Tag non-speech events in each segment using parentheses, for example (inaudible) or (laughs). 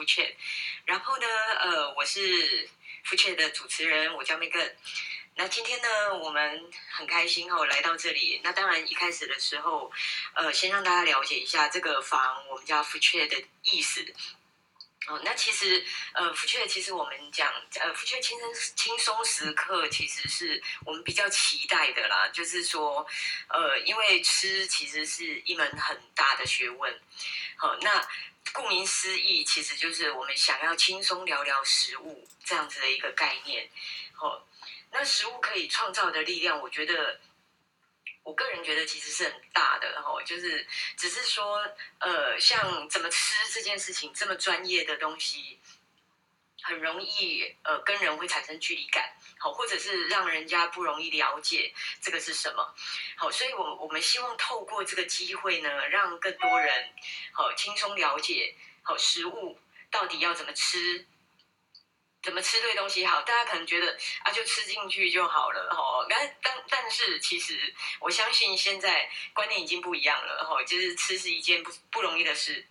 福雀然后呢，呃，我是福雀的主持人，我叫 Megan。那今天呢，我们很开心哦，来到这里。那当然一开始的时候，呃，先让大家了解一下这个房，我们叫福雀的意思。哦，那其实，呃福雀其实我们讲，呃福雀轻松轻松时刻，其实是我们比较期待的啦。就是说，呃，因为吃其实是一门很大的学问。好，那顾名思义，其实就是我们想要轻松聊聊食物这样子的一个概念。好，那食物可以创造的力量，我觉得。我个人觉得其实是很大的哈，就是只是说，呃，像怎么吃这件事情这么专业的东西，很容易呃跟人会产生距离感，好，或者是让人家不容易了解这个是什么，好，所以我我们希望透过这个机会呢，让更多人好轻松了解好食物到底要怎么吃。怎么吃对东西好？大家可能觉得啊，就吃进去就好了哈。但但但是，其实我相信现在观念已经不一样了哈。就是吃是一件不不容易的事。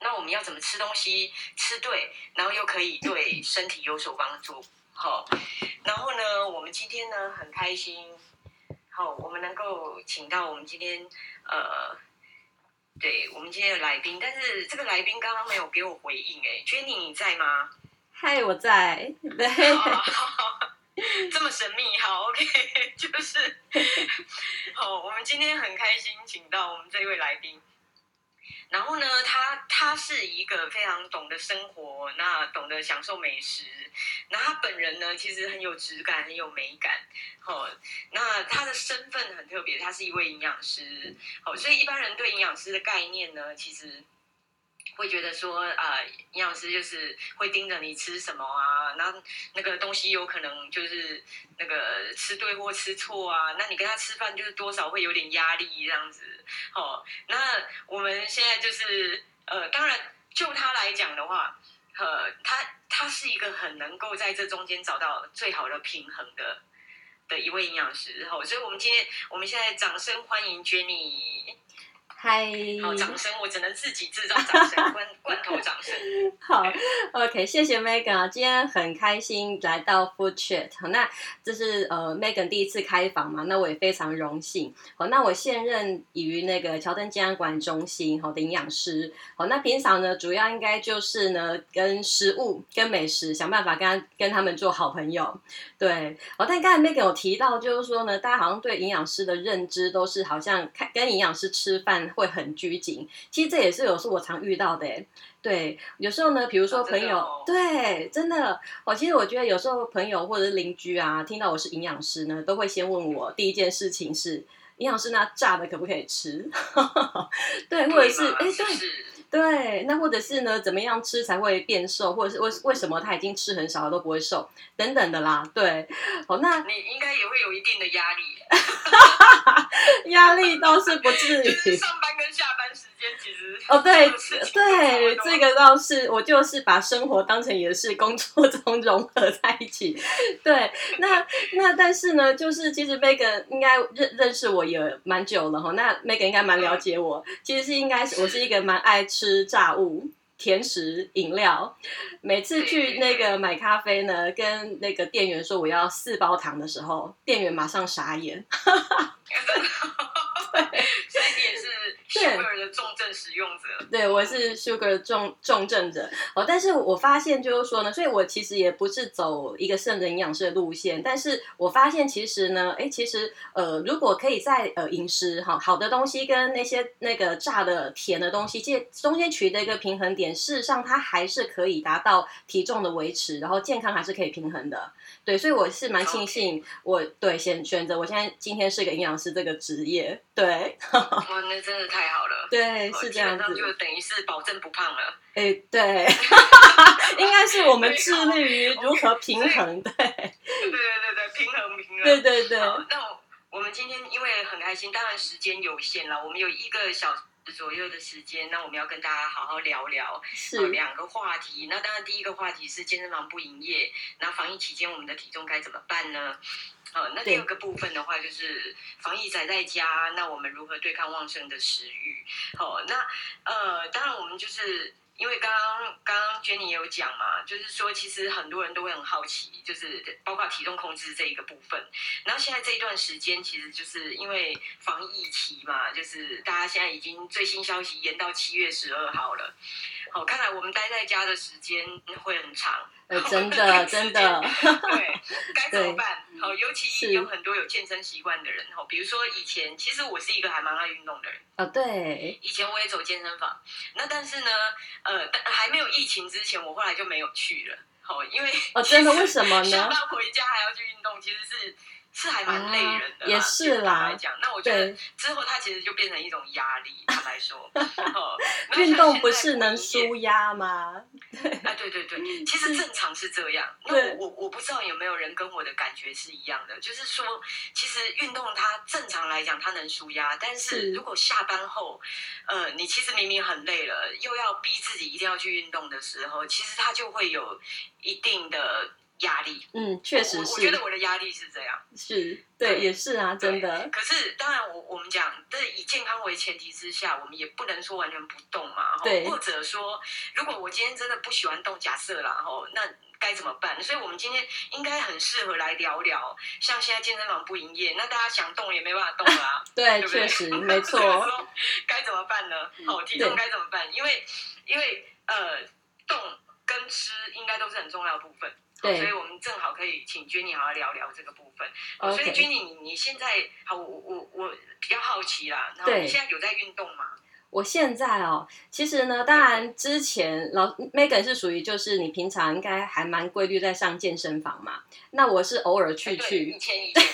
那我们要怎么吃东西吃对，然后又可以对身体有所帮助？好，然后呢，我们今天呢很开心，好，我们能够请到我们今天呃，对我们今天的来宾，但是这个来宾刚刚没有给我回应哎，Jenny 你在吗？嗨，我在。对，好 (laughs) 这么神秘，好，OK，(laughs) 就是，好，我们今天很开心，请到我们这一位来宾。然后呢，他他是一个非常懂得生活，那懂得享受美食。那他本人呢，其实很有质感，很有美感。好，那他的身份很特别，他是一位营养师。好，所以一般人对营养师的概念呢，其实。会觉得说，呃，营养师就是会盯着你吃什么啊，那那个东西有可能就是那个吃对或吃错啊，那你跟他吃饭就是多少会有点压力这样子。哦，那我们现在就是呃，当然就他来讲的话，呃，他他是一个很能够在这中间找到最好的平衡的的一位营养师。哦，所以我们今天我们现在掌声欢迎 Jenny。嗨，好，掌声！我只能自己制造掌声，(laughs) 罐罐头掌声。好，OK，谢谢 Megan，今天很开心来到 Food Chat。好，那这是呃 Megan 第一次开房嘛，那我也非常荣幸。好，那我现任于那个乔登健康管理中心好的营养师。好，那平常呢，主要应该就是呢，跟食物、跟美食想办法跟跟他们做好朋友。对，好，但刚才 Megan 有提到，就是说呢，大家好像对营养师的认知都是好像看跟营养师吃饭。会很拘谨，其实这也是有时候我常遇到的。对，有时候呢，比如说朋友，哦、对，真的，我其实我觉得有时候朋友或者是邻居啊，听到我是营养师呢，都会先问我第一件事情是，营养师那炸的可不可以吃？(laughs) 对，或者是哎，对。对，那或者是呢，怎么样吃才会变瘦，或者是为为什么他已经吃很少了都不会瘦，等等的啦。对，好，那你应该也会有一定的压力，(laughs) 压力倒是不至于。(laughs) 就是上班跟下班时间其实哦，对对，这个倒是我就是把生活当成也是工作中 (laughs) 融合在一起。对，那那但是呢，就是其实 Megan 应该认认识我也蛮久了哈，那 Megan 应该蛮了解我，嗯、其实是应该是我是一个蛮爱吃。吃炸物、甜食、饮料，每次去那个买咖啡呢，跟那个店员说我要四包糖的时候，店员马上傻眼。(laughs) 所以你也是 Sugar 的重症使用者，对，我是 Sugar 重重症者哦。但是我发现就是说呢，所以我其实也不是走一个圣人营养师的路线。但是我发现其实呢，哎，其实呃，如果可以在呃饮食哈好的东西跟那些那个炸的甜的东西，这中间取得一个平衡点，事实上它还是可以达到体重的维持，然后健康还是可以平衡的。对，所以我是蛮庆幸我，我对选选择我现在今天是个营养师这个职业。对，哇，那真的太好了。对，是这样子，就等于是保证不胖了。哎，对，(laughs) 应该是我们致力于如何平衡。对，对对对对，平衡平衡。对对对。那我们今天因为很开心，当然时间有限了，我们有一个小。左右的时间，那我们要跟大家好好聊聊呃两个话题。那当然，第一个话题是健身房不营业，那防疫期间我们的体重该怎么办呢？好，那第二个部分的话就是防疫宅在家，那我们如何对抗旺盛的食欲？好，那呃，当然我们就是因为刚刚刚刚 Jenny 也有讲嘛，就是说其实很多人都会很好奇，就是包括体重控制这一个部分。然后现在这一段时间，其实就是因为防疫期嘛，就是大家现在已经最新消息延到七月十二号了。好，看来我们待在家的时间会很长。呃、真的 (laughs) 真的，(laughs) 对，该怎么办？好，尤其有很多有健身习惯的人，哈，比如说以前，其实我是一个还蛮爱运动的人啊、哦，对，以前我也走健身房，那但是呢，呃，还没有疫情之前，我后来就没有去了，好，因为哦，真的为什么呢？下班回家还要去运动，其实是。是还蛮累人的，啊，也是啦。来讲，那我觉得之后它其实就变成一种压力。坦白说，(laughs) 运动不是能舒压吗？(laughs) 啊，对对对，其实正常是这样。那我我我不知道有没有人跟我的感觉是一样的，就是说，其实运动它正常来讲它能舒压，但是如果下班后，呃，你其实明明很累了，又要逼自己一定要去运动的时候，其实它就会有一定的。压力，嗯，确实是。我，我觉得我的压力是这样，是对，也是啊，真的。可是当然我，我我们讲，这以健康为前提之下，我们也不能说完全不动嘛，对。或者说，如果我今天真的不喜欢动，假设啦，吼，那该怎么办？所以我们今天应该很适合来聊聊，像现在健身房不营业，那大家想动也没办法动啦，(laughs) 对，对不对？确实 (laughs) 没错。该怎么办呢？好，体重该怎么办？因为因为呃，动跟吃应该都是很重要的部分。对，所以我们正好可以请 Jenny 好好聊聊这个部分。Okay. 所以 Jenny，你你现在好，我我我比较好奇啦。然后你现在有在运动吗？我现在哦，其实呢，当然之前老 Megan 是属于就是你平常应该还蛮规律在上健身房嘛。那我是偶尔去去。以前 (laughs) 以前。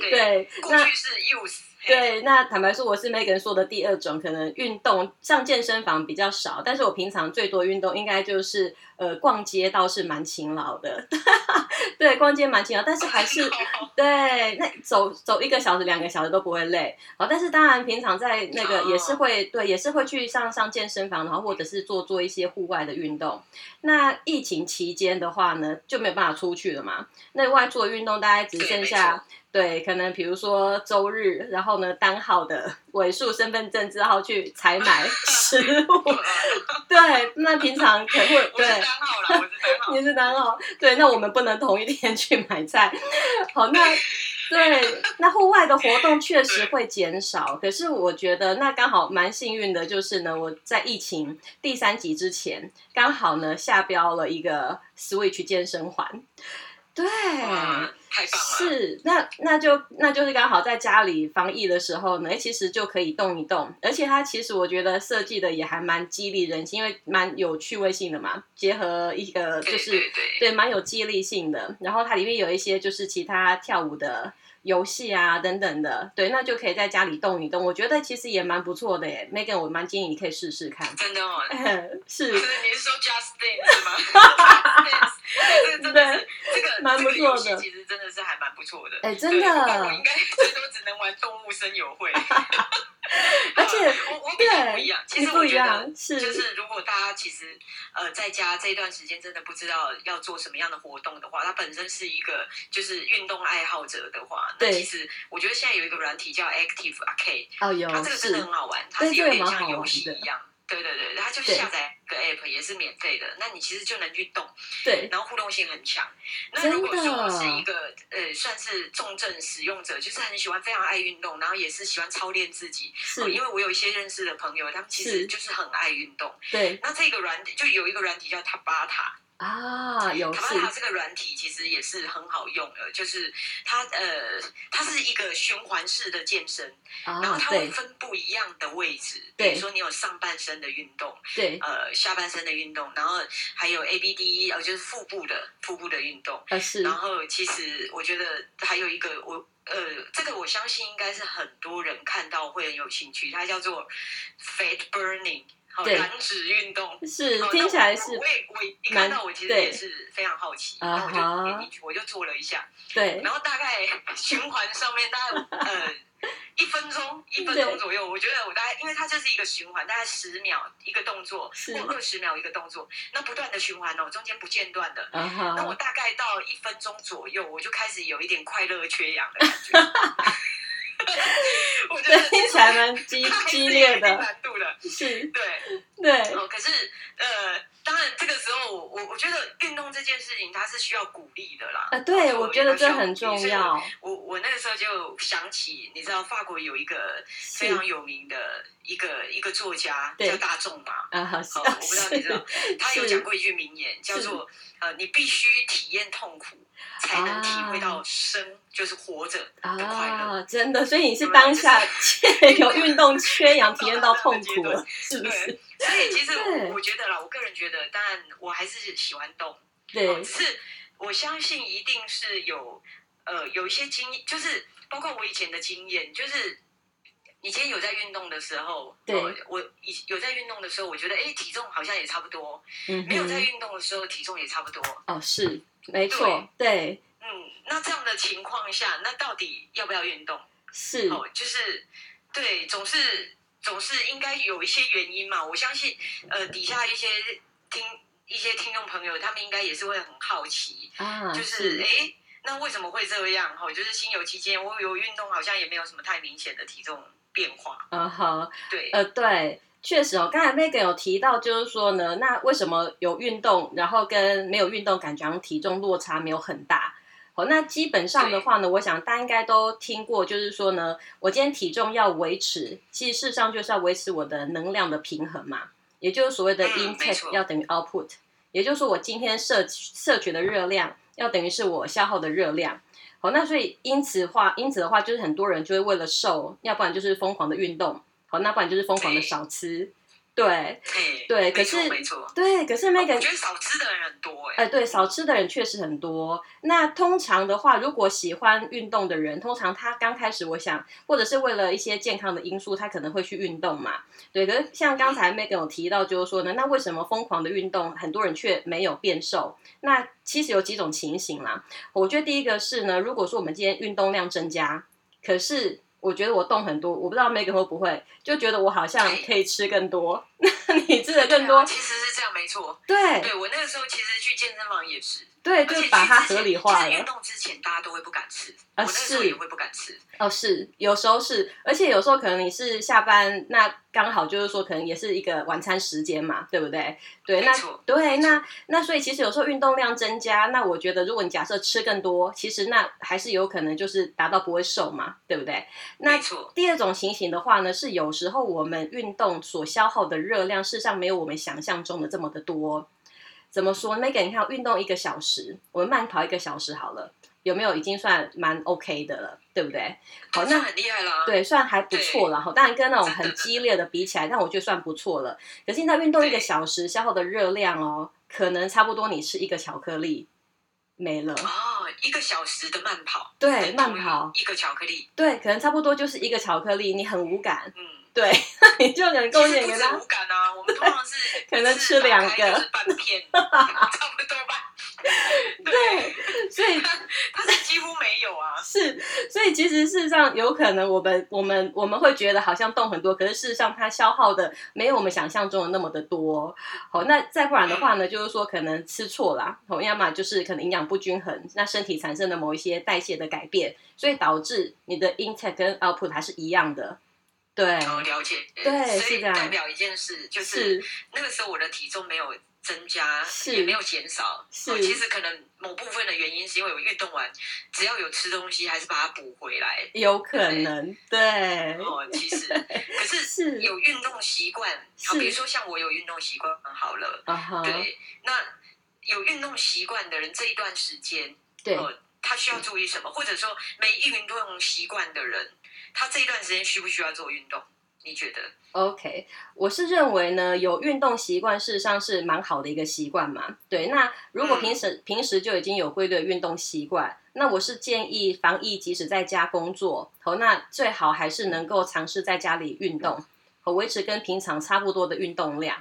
对，对过去是 use。对，那坦白说，我是 Megan 说的第二种，可能运动上健身房比较少，但是我平常最多运动应该就是呃逛街，倒是蛮勤劳的。(laughs) 对，逛街蛮勤劳，但是还是 (laughs) 对，那走走一个小时、两个小时都不会累。好，但是当然平常在那个也是会对，也是会去上上健身房，然后或者是做做一些户外的运动。那疫情期间的话呢，就没有办法出去了嘛，那外做运动大概只剩下。对，可能比如说周日，然后呢，单号的尾数身份证字号去采买食物。(laughs) 对，那平常可能会对。我是单号啦，我是单号。你是单号，对，那我们不能同一天去买菜。好，那 (laughs) 对，那户外的活动确实会减少。可是我觉得那刚好蛮幸运的，就是呢，我在疫情第三级之前，刚好呢下标了一个 Switch 健身环。对。太棒了！是，那那就那就是刚好在家里防疫的时候呢，其实就可以动一动，而且它其实我觉得设计的也还蛮激励人心，因为蛮有趣味性的嘛，结合一个就是对，对蛮有激励性的，然后它里面有一些就是其他跳舞的。游戏啊，等等的，对，那就可以在家里动一动。我觉得其实也蛮不错的耶，Megan，我蛮建议你可以试试看。真的哦，(laughs) 是。是 (laughs) 你是说 Just Dance 吗？(laughs) 对，这个真的是这个蛮不错的，其实真的是还蛮不错的。哎，真的。我应该最多只能玩动物森友会。(laughs) 而且、呃、我我比较不一样，其实我觉得是就是如果大家其实呃在家这一段时间真的不知道要做什么样的活动的话，他本身是一个就是运动爱好者的话，那其实我觉得现在有一个软体叫 Active Arcade，哦有，它这个真的很好玩，它是有点像游戏一样。对对对，它就下载个 app 也是免费的，那你其实就能去动，对，然后互动性很强。那如果说我是一个呃算是重症使用者，就是很喜欢非常爱运动，然后也是喜欢操练自己，因为我有一些认识的朋友，他们其实就是很爱运动。对，那这个软体就有一个软体叫 Tabata。啊，有。卡巴塔这个软体其实也是很好用的，就是它呃，它是一个循环式的健身，啊、然后它会分不一样的位置，比如说你有上半身的运动，对，呃，下半身的运动，然后还有 A B D，呃，就是腹部的腹部的运动，啊是，然后其实我觉得还有一个我呃，这个我相信应该是很多人看到会很有兴趣，它叫做 Fat Burning。好，燃脂运动。是听起来是，我也我一看到我其实也是非常好奇，然后我就点进去，我就做了一下，对，然后大概 (laughs) 循环上面大概呃一分钟一分钟左右，我觉得我大概因为它就是一个循环，大概十秒一个动作或二十秒一个动作，那不断的循环哦，中间不间断的，那我大概到一分钟左右，我就开始有一点快乐缺氧的感觉。(laughs) (laughs) 我觉得听起来蛮激激烈的，难度的，是，对对。哦，可是呃，当然这个时候我我我觉得运动这件事情它是需要鼓励的啦。啊，对，我觉得这很重要。我我那个时候就想起，你知道法国有一个非常有名的一个一个作家叫大众嘛啊，好，我不知道你知道，他有讲过一句名言，叫做呃，你必须体验痛苦。才能体会到生就是活着的快乐，啊，真的。所以你是当下 (laughs) 有运动缺氧，体验到 (laughs) 痛苦了，(laughs) 是不是？所以其实我我觉得啦，我个人觉得，当然我还是喜欢动，对。只是我相信一定是有呃有一些经验，就是包括我以前的经验，就是以前有在运动的时候，对，我以有在运动的时候，我觉得哎体重好像也差不多，嗯，没有在运动的时候体重也差不多，哦是。没错，对，嗯，那这样的情况下，那到底要不要运动？是，哦，就是，对，总是总是应该有一些原因嘛。我相信，呃，底下一些听一些听众朋友，他们应该也是会很好奇，啊，就是，哎，那为什么会这样？哈，就是新游期间我有运动，好像也没有什么太明显的体重变化。嗯哼，对，呃，对。确实哦，刚才 Megan 有提到，就是说呢，那为什么有运动，然后跟没有运动，感觉好像体重落差没有很大？好，那基本上的话呢，我想大家应该都听过，就是说呢，我今天体重要维持，其实事实上就是要维持我的能量的平衡嘛，也就是所谓的 intake 要等于 output，也就是说我今天摄摄取的热量要等于是我消耗的热量。好，那所以因此的话，因此的话，就是很多人就会为了瘦，要不然就是疯狂的运动。好，那不然就是疯狂的少吃，对，对，可是没错，对，可是那个，我觉得少吃的人很多哎，哎，对，少吃的人确实很多。那通常的话，如果喜欢运动的人，通常他刚开始，我想，或者是为了一些健康的因素，他可能会去运动嘛。对，可是像刚才 Megan 有提到，就是说呢，那为什么疯狂的运动，很多人却没有变瘦？那其实有几种情形啦。我觉得第一个是呢，如果说我们今天运动量增加，可是我觉得我动很多，我不知道 Megan 会不会就觉得我好像可以吃更多，(laughs) 那你吃的更多，啊，其实是这样，没错。对，对我那个时候其实去健身房也是。对，就把它合理化了。运动之前，大家都会不敢吃，啊，我那时候也会不敢吃。哦，是，有时候是，而且有时候可能你是下班，那刚好就是说，可能也是一个晚餐时间嘛，对不对？对，那对，那那所以其实有时候运动量增加，那我觉得如果你假设吃更多，其实那还是有可能就是达到不会瘦嘛，对不对？那第二种情形的话呢，是有时候我们运动所消耗的热量，事实上没有我们想象中的这么的多。怎么说？Megan，你看，运动一个小时，我们慢跑一个小时好了，有没有已经算蛮 OK 的了，对不对？好，那很厉害了，对，算还不错了。好，当然跟那种很激烈的比起来，但我觉得算不错了。可是现在运动一个小时消耗的热量哦，可能差不多你吃一个巧克力没了。哦，一个小时的慢跑，对，慢跑一个巧克力，对，可能差不多就是一个巧克力，你很无感。嗯。对，(laughs) 你就能贡献给他。无感啊，我们通常是 (laughs) 可能吃两个，半片，差不多吧。(laughs) 对，(laughs) 所以他他是几乎没有啊。是，所以其实事实上有可能，我们我们我们会觉得好像动很多，可是事实上它消耗的没有我们想象中的那么的多。好，那再不然的话呢，就是说可能吃错啦，好，要么就是可能营养不均衡，那身体产生的某一些代谢的改变，所以导致你的 intake 跟 output 还是一样的。对，了解，对，所以代表一件事，就是那个时候我的体重没有增加，也没有减少。是，其实可能某部分的原因是因为我运动完，只要有吃东西，还是把它补回来。有可能，对。哦，其实，(laughs) 可是有运动习惯，好，比如说像我有运动习惯很，好了，对。那有运动习惯的人，这一段时间，对，他需要注意什么？或者说没运动习惯的人。他这一段时间需不需要做运动？你觉得？OK，我是认为呢，有运动习惯事实上是蛮好的一个习惯嘛。对，那如果平时、嗯、平时就已经有规律的运动习惯，那我是建议防疫即使在家工作，好，那最好还是能够尝试在家里运动，和维持跟平常差不多的运动量。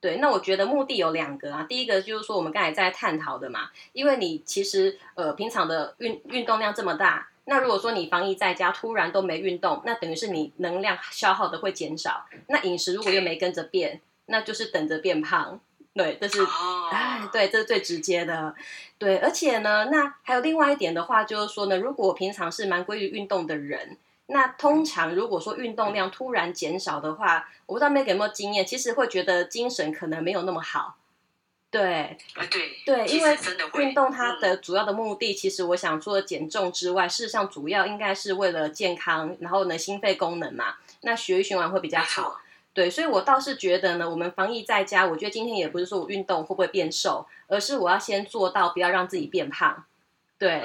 对，那我觉得目的有两个啊，第一个就是说我们刚才在探讨的嘛，因为你其实呃平常的运运动量这么大。那如果说你防疫在家，突然都没运动，那等于是你能量消耗的会减少。那饮食如果又没跟着变，那就是等着变胖。对，这是 (laughs) 哎，对，这是最直接的。对，而且呢，那还有另外一点的话，就是说呢，如果我平常是蛮规律运动的人，那通常如果说运动量突然减少的话，我不知道 Meg 有没有经验，其实会觉得精神可能没有那么好。对，啊对对，因为运动它的主要的目的，其实我想除了减重之外，事实上主要应该是为了健康，然后呢心肺功能嘛，那血液循环会比较好。对，所以我倒是觉得呢，我们防疫在家，我觉得今天也不是说我运动会不会变瘦，而是我要先做到不要让自己变胖。对，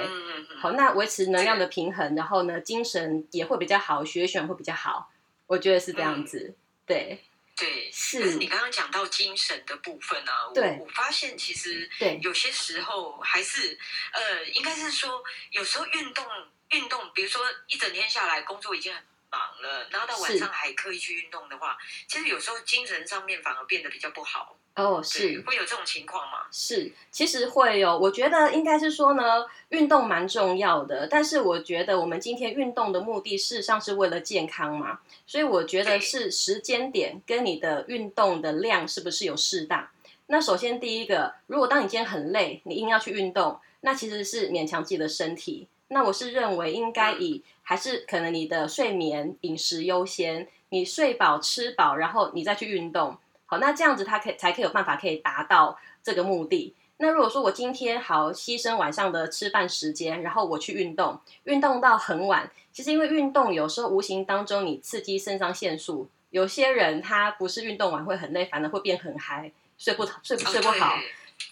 好，那维持能量的平衡，然后呢，精神也会比较好，血液循环会比较好，我觉得是这样子。对，对，是你刚刚讲到精神的部分啊，我，我发现其实对有些时候还是呃，应该是说有时候运动运动，比如说一整天下来工作已经很。忙了，然后到晚上还刻意去运动的话，其实有时候精神上面反而变得比较不好。哦，是会有这种情况吗？是，其实会有。我觉得应该是说呢，运动蛮重要的，但是我觉得我们今天运动的目的事实上是为了健康嘛，所以我觉得是时间点跟你的运动的量是不是有适当。那首先第一个，如果当你今天很累，你硬要去运动，那其实是勉强自己的身体。那我是认为应该以还是可能你的睡眠饮食优先，你睡饱吃饱，然后你再去运动，好，那这样子他可以才可以有办法可以达到这个目的。那如果说我今天好牺牲晚上的吃饭时间，然后我去运动，运动到很晚，其实因为运动有时候无形当中你刺激肾上腺素，有些人他不是运动完会很累，反而会变很嗨，睡不睡不睡不好。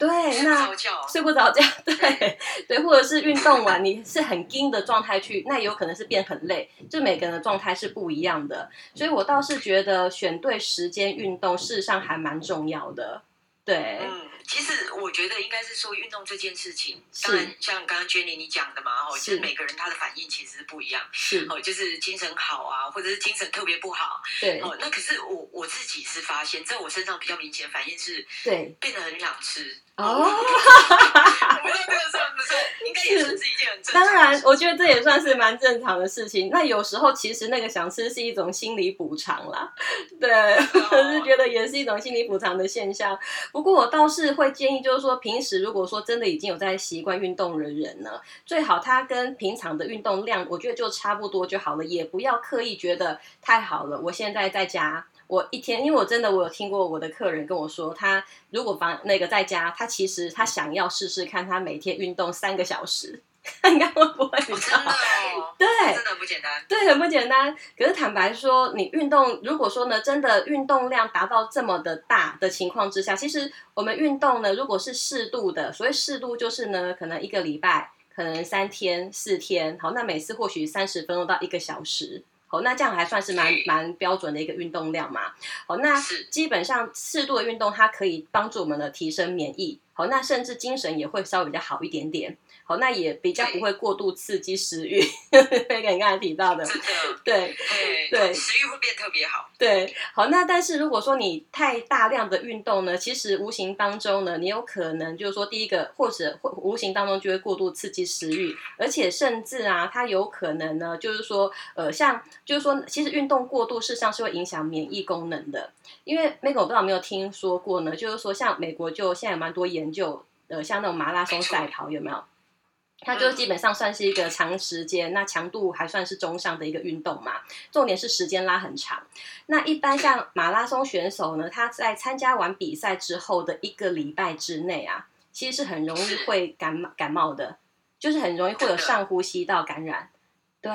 对，那睡不着觉，(laughs) 对对，或者是运动完你是很惊的状态去，(laughs) 那有可能是变很累，就每个人的状态是不一样的，所以我倒是觉得选对时间运动，事实上还蛮重要的，对。嗯其实我觉得应该是说运动这件事情，当然像刚刚 Jenny 你讲的嘛，哦，就是每个人他的反应其实是不一样，是。哦，就是精神好啊，或者是精神特别不好，对。哦。那可是我我自己是发现，在我身上比较明显反应是，对，变得很想吃哦。(laughs) 我不知道这个算不算，应该也算是一件很正常。当然，我觉得这也算是蛮正常的事情。那有时候其实那个想吃是一种心理补偿啦，对，我是觉得也是一种心理补偿的现象。不过我倒是。会建议就是说，平时如果说真的已经有在习惯运动的人呢，最好他跟平常的运动量，我觉得就差不多就好了，也不要刻意觉得太好了。我现在在家，我一天，因为我真的我有听过我的客人跟我说，他如果房那个在家，他其实他想要试试看，他每天运动三个小时。看看会不会比较好？哦、(laughs) 对，真的不简单。对，很不简单。可是坦白说，你运动，如果说呢，真的运动量达到这么的大的情况之下，其实我们运动呢，如果是适度的，所谓适度就是呢，可能一个礼拜，可能三天、四天，好，那每次或许三十分钟到一个小时。好，那这样还算是蛮蛮标准的一个运动量嘛。哦，那基本上适度的运动，它可以帮助我们的提升免疫。哦，那甚至精神也会稍微比较好一点点。好，那也比较不会过度刺激食欲，(laughs) 那个你刚才提到的，真的，对对对，食欲会变特别好。对，好，那但是如果说你太大量的运动呢，其实无形当中呢，你有可能就是说，第一个或者会无形当中就会过度刺激食欲，而且甚至啊，它有可能呢，就是说，呃，像就是说，其实运动过度事实上是会影响免疫功能的，因为 Megan 我不知道有没有听说过呢，就是说，像美国就现在有蛮多研究，呃，像那种马拉松赛跑有没有？它就基本上算是一个长时间，那强度还算是中上的一个运动嘛。重点是时间拉很长。那一般像马拉松选手呢，他在参加完比赛之后的一个礼拜之内啊，其实是很容易会感冒感冒的，就是很容易会有上呼吸道感染。对，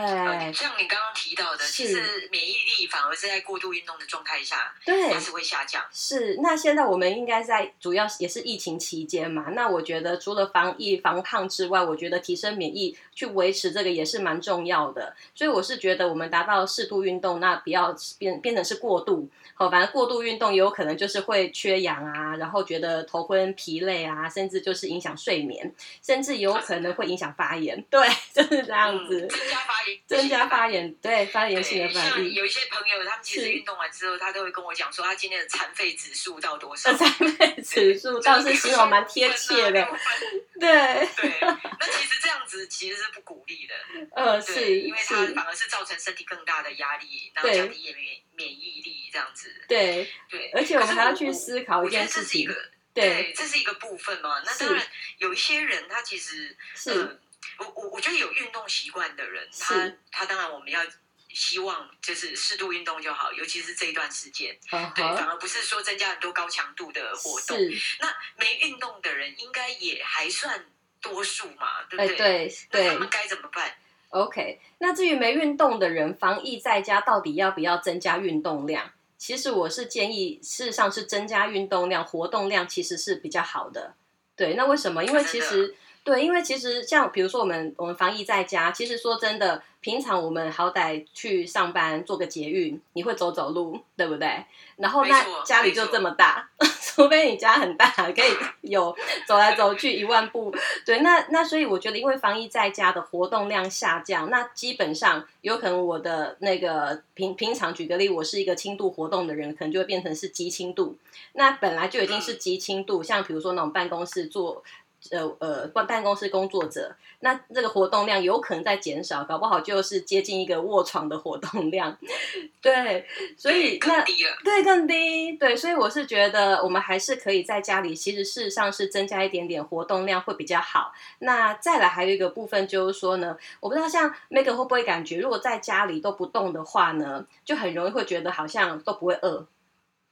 像你刚刚提到的，其实免疫力反而是在过度运动的状态下，对，它是会下降。是，那现在我们应该在主要也是疫情期间嘛，那我觉得除了防疫防胖之外，我觉得提升免疫去维持这个也是蛮重要的。所以我是觉得我们达到适度运动，那不要变变成是过度。好，反正过度运动也有可能就是会缺氧啊，然后觉得头昏疲累啊，甚至就是影响睡眠，甚至有可能会影响发炎。对，就是这样子。嗯增加发炎，对发炎性的反应。像有一些朋友，他们其实运动完之后，他都会跟我讲说，他今天的残废指数到多少？(laughs) 残废指数倒是形容蛮贴切的。(laughs) 对对，那其实这样子其实是不鼓励的。呃，是，因为它反而是造成身体更大的压力，然后降低免免疫力这样子。对对，而且我们还要去思考一件事情。对，这是一个部分嘛。那当然，有一些人他其实是。我我我觉得有运动习惯的人，他他当然我们要希望就是适度运动就好，尤其是这一段时间。对，反而不是说增加很多高强度的活动。是那没运动的人应该也还算多数嘛，对不对？哎、对对。那他们该怎么办？OK，那至于没运动的人，防疫在家到底要不要增加运动量？其实我是建议，事实上是增加运动量、活动量，其实是比较好的。对，那为什么？因为其实。对，因为其实像比如说我们我们防疫在家，其实说真的，平常我们好歹去上班做个捷运，你会走走路，对不对？然后那家里就这么大，(laughs) 除非你家很大，可以有走来走去一万步。对，那那所以我觉得，因为防疫在家的活动量下降，那基本上有可能我的那个平平常举个例，我是一个轻度活动的人，可能就会变成是极轻度。那本来就已经是极轻度，像比如说那种办公室做。呃呃，办办公室工作者，那这个活动量有可能在减少，搞不好就是接近一个卧床的活动量。(laughs) 对，所以那更低了。对，更低。对，所以我是觉得我们还是可以在家里，其实事实上是增加一点点活动量会比较好。那再来还有一个部分就是说呢，我不知道像 Megan 会不会感觉，如果在家里都不动的话呢，就很容易会觉得好像都不会饿。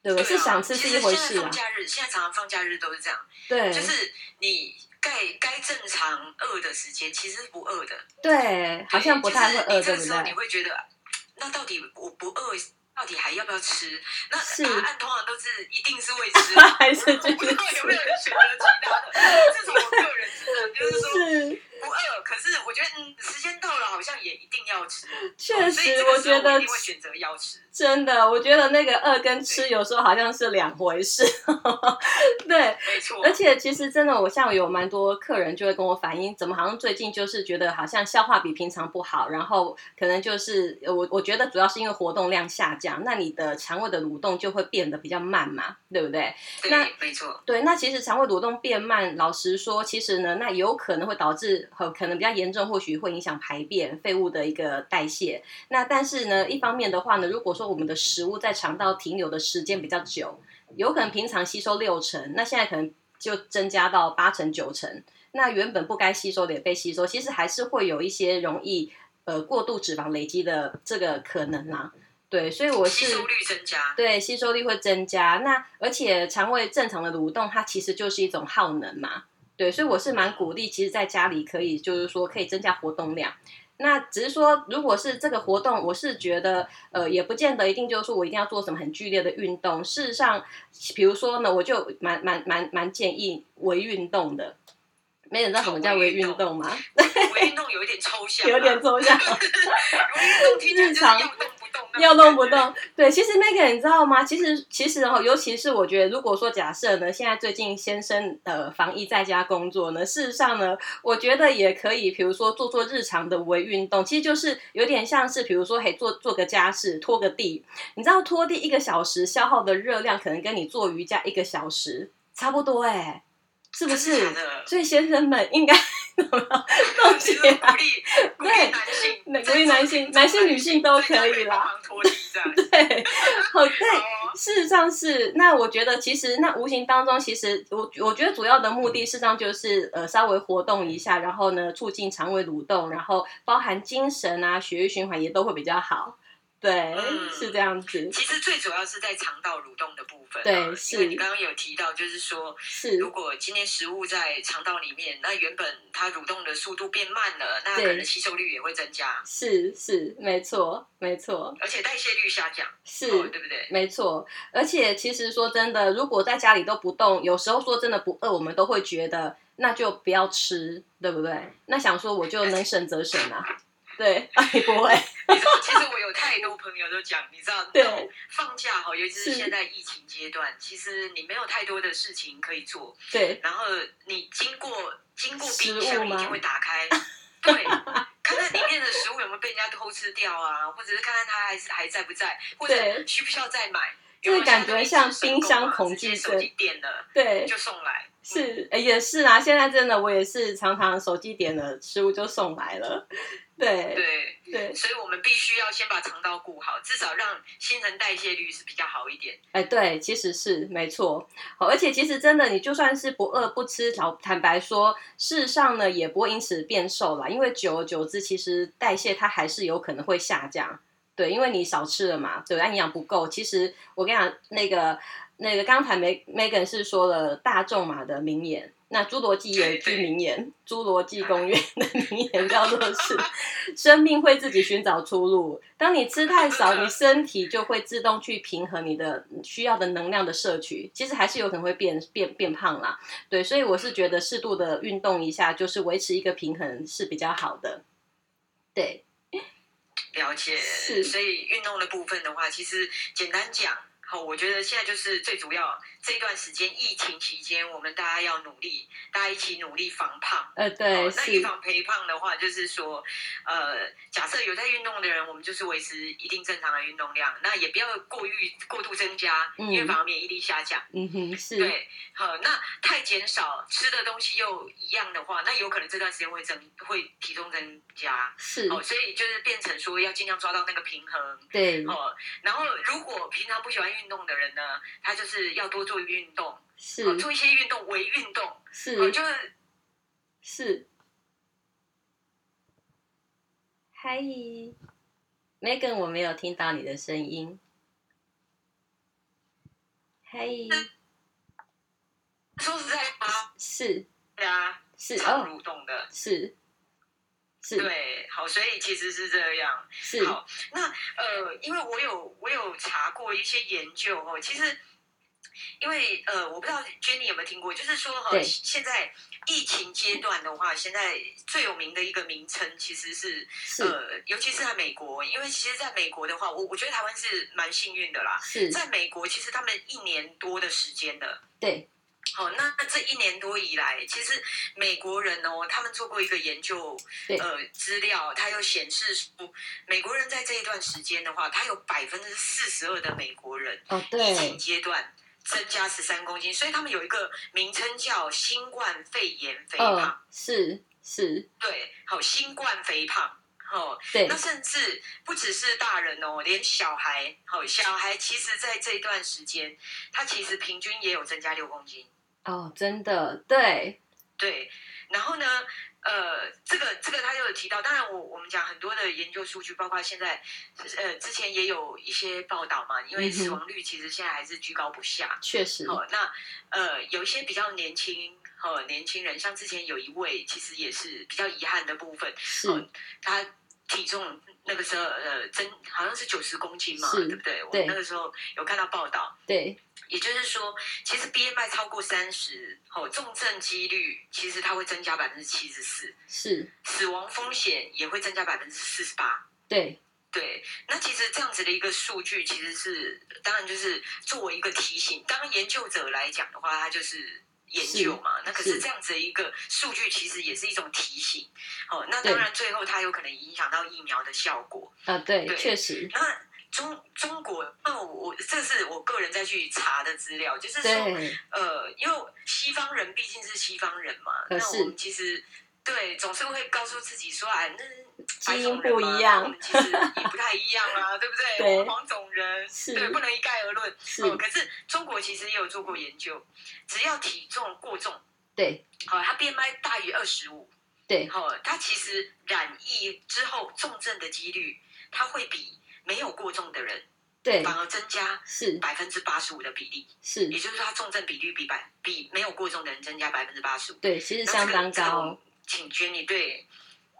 对，我是想吃是一回事啊。放假日，现在常常放假日都是这样。对，就是你该该正常饿的时间，其实不饿的。对，好像不太会饿，对不对？这个时候你会觉得，那到底我不饿，到底还要不要吃？那答案通常都是一定是会吃，(laughs) 还是我不知道有没有人选择其他的？(laughs) 这是我个人觉得，就是说不饿，可是我觉得嗯，时间到了，好像也一定要吃。确实，我觉得我一定会选择要吃。真的，我觉得那个饿跟吃有时候好像是两回事。(laughs) 对，没错。而且其实真的，我像有蛮多客人就会跟我反映，怎么好像最近就是觉得好像消化比平常不好，然后可能就是我我觉得主要是因为活动量下降，那你的肠胃的蠕动就会变得比较慢嘛，对不对？对，那没错。对，那其实肠胃蠕动变慢，老实说，其实呢，那有可能会导致和可能比较严重，或许会影响排便、废物的一个代谢。那但是呢，一方面的话呢，如果说我们的食物在肠道停留的时间比较久，有可能平常吸收六成，那现在可能就增加到八成九成。那原本不该吸收的也被吸收，其实还是会有一些容易呃过度脂肪累积的这个可能啦。对，所以我是吸收率增加，对，吸收率会增加。那而且肠胃正常的蠕动，它其实就是一种耗能嘛。对，所以我是蛮鼓励，其实在家里可以就是说可以增加活动量。那只是说，如果是这个活动，我是觉得，呃，也不见得一定就是说我一定要做什么很剧烈的运动。事实上，比如说呢，我就蛮蛮蛮蛮建议微运动的。没人知道什么叫微运动吗？微运动有一点抽象，(laughs) 有点抽象。日要动不动，对，其实那个你知道吗？其实其实哦，尤其是我觉得，如果说假设呢，现在最近先生呃防疫在家工作呢，事实上呢，我觉得也可以，比如说做做日常的微运动，其实就是有点像是，比如说嘿，做做个家事，拖个地，你知道拖地一个小时消耗的热量，可能跟你做瑜伽一个小时差不多，哎，是不是？所以先生们应该。(laughs) 什么东西啊？鼓励男性，鼓励男性，男性、女性都可以啦。(laughs) 对，好，对，事实上是。那我觉得，其实那无形当中，其实我我觉得主要的目的，事实上就是呃，稍微活动一下，然后呢，促进肠胃蠕动，然后包含精神啊、血液循环也都会比较好。对、嗯，是这样子。其实最主要是在肠道蠕动的部分。对，是。你刚刚有提到，就是说，是如果今天食物在肠道里面，那原本它蠕动的速度变慢了，那可能吸收率也会增加。是是，没错没错。而且代谢率下降，是，哦、对不对？没错。而且其实说真的，如果在家里都不动，有时候说真的不饿，我们都会觉得那就不要吃，对不对？那想说我就能省则省啊。对，你不会。你知道，其实我有太多朋友都讲，你知道，对，放假哈，尤其是现在疫情阶段，其实你没有太多的事情可以做。对。然后你经过经过冰箱，一定会打开，(laughs) 对，看看里面的食物有没有被人家偷吃掉啊，或者是看看它还还在不在，或者需不需要再买。就感觉像冰箱恐惧症。手机点了，对，就送来。是，也是啊。现在真的，我也是常常手机点了，食物就送来了。对对对，所以我们必须要先把肠道顾好，至少让新陈代谢率是比较好一点。哎，对，其实是没错。好，而且其实真的，你就算是不饿不吃，老坦白说，事实上呢，也不会因此变瘦了，因为久而久之，其实代谢它还是有可能会下降。对，因为你少吃了嘛，对，营养不够。其实我跟你讲，那个那个刚才梅 Megan 是说了大众马的名言。那侏罗纪有一句名言，《侏罗纪公园》的名言叫做是：生命会自己寻找出路。当你吃太少，你身体就会自动去平衡你的需要的能量的摄取。其实还是有可能会变变变胖啦。对，所以我是觉得适度的运动一下，就是维持一个平衡是比较好的。对，了解。是，所以运动的部分的话，其实简单讲。好我觉得现在就是最主要这段时间疫情期间，我们大家要努力，大家一起努力防胖。呃，对，那预防肥胖的话，就是说，呃，假设有在运动的人，我们就是维持一定正常的运动量，那也不要过于过度增加，因为防免疫力下降。嗯哼，是。对，好，那太减少吃的东西又一样的话，那有可能这段时间会增，会体重增加。是。哦，所以就是变成说要尽量抓到那个平衡。对。哦，然后如果平常不喜欢运动的人呢，他就是要多做运动，是。做一些运动，为运动，是，就是是。Hi，Megan，我没有听到你的声音。Hi，说实在吗，是，对啊，是常蠕动的，是。是。对，好，所以其实是这样。是。好，那呃，因为我有我有查过一些研究哦，其实因为呃，我不知道 Jenny 有没有听过，就是说哈，对现在疫情阶段的话，现在最有名的一个名称其实是，是呃，尤其是在美国，因为其实在美国的话，我我觉得台湾是蛮幸运的啦。是在美国，其实他们一年多的时间了。对。好，那这一年多以来，其实美国人哦，他们做过一个研究，呃，资料，他又显示出，美国人在这一段时间的话，他有百分之四十二的美国人，哦，对，疫情阶段增加十三公斤，所以他们有一个名称叫新冠肺炎肥胖，哦、是是，对，好，新冠肥胖，哦，对，那甚至不只是大人哦，连小孩，好，小孩其实在这一段时间，他其实平均也有增加六公斤。哦，真的，对，对，然后呢，呃，这个这个他就有提到，当然我我们讲很多的研究数据，包括现在，呃，之前也有一些报道嘛，因为死亡率其实现在还是居高不下，确实。哦，那呃，有一些比较年轻，哦，年轻人，像之前有一位，其实也是比较遗憾的部分，是，哦，他体重那个时候呃增好像是九十公斤嘛，是对不对？对，我那个时候有看到报道，对。也就是说，其实 BMI 超过三十，哦，重症几率其实它会增加百分之七十四，是死亡风险也会增加百分之四十八。对对，那其实这样子的一个数据，其实是当然就是作为一个提醒。当研究者来讲的话，他就是研究嘛，那可是这样子的一个数据，其实也是一种提醒。哦，那当然最后它有可能影响到疫苗的效果。啊，对，对确实。那中中国，那我我这是我个人再去查的资料，就是说，呃，因为西方人毕竟是西方人嘛，那我们其实对总是会告诉自己说，哎，那基因不一样，我们其实也不太一样啊，(laughs) 对不对？对，我黄种人，对，不能一概而论。是，可是中国其实也有做过研究，只要体重过重，对，好，他 BMI 大于二十五，对，好，他其实染疫之后重症的几率，他会比。没有过重的人，对，反而增加是百分之八十五的比例，是，也就是说，他重症比率比百比没有过重的人增加百分之八十五，对，其实相当高。警觉，你对，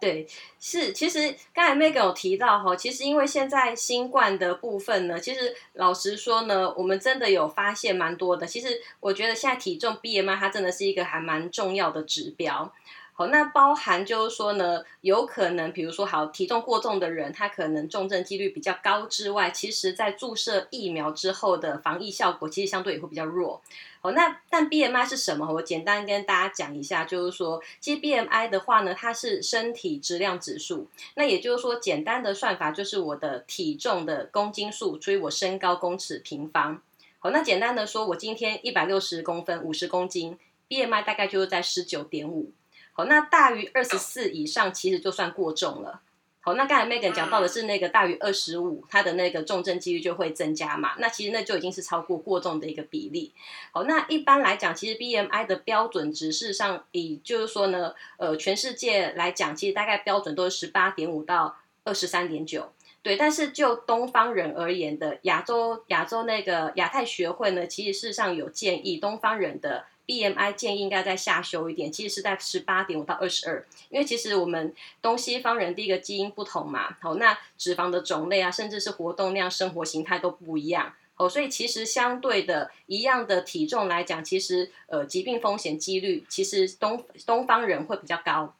对，是，其实刚才 Meg 有提到哈，其实因为现在新冠的部分呢，其实老实说呢，我们真的有发现蛮多的。其实我觉得现在体重 BMI 它真的是一个还蛮重要的指标。好，那包含就是说呢，有可能，比如说，好，体重过重的人，他可能重症几率比较高之外，其实在注射疫苗之后的防疫效果，其实相对也会比较弱。好，那但 BMI 是什么？我简单跟大家讲一下，就是说，其实 BMI 的话呢，它是身体质量指数。那也就是说，简单的算法就是我的体重的公斤数除以我身高公尺平方。好，那简单的说，我今天一百六十公分，五十公斤，BMI 大概就是在十九点五。好，那大于二十四以上，其实就算过重了。好，那刚才 Megan 讲到的是那个大于二十五，它的那个重症几率就会增加嘛。那其实那就已经是超过过重的一个比例。好，那一般来讲，其实 BMI 的标准值事实上，以就是说呢，呃，全世界来讲，其实大概标准都是十八点五到二十三点九。对，但是就东方人而言的亚洲亚洲那个亚太学会呢，其实事实上有建议东方人的 BMI 建议应该再下修一点，其实是在十八点五到二十二，因为其实我们东西方人第一个基因不同嘛，好，那脂肪的种类啊，甚至是活动量、生活形态都不一样，哦，所以其实相对的一样的体重来讲，其实呃疾病风险几率其实东东方人会比较高。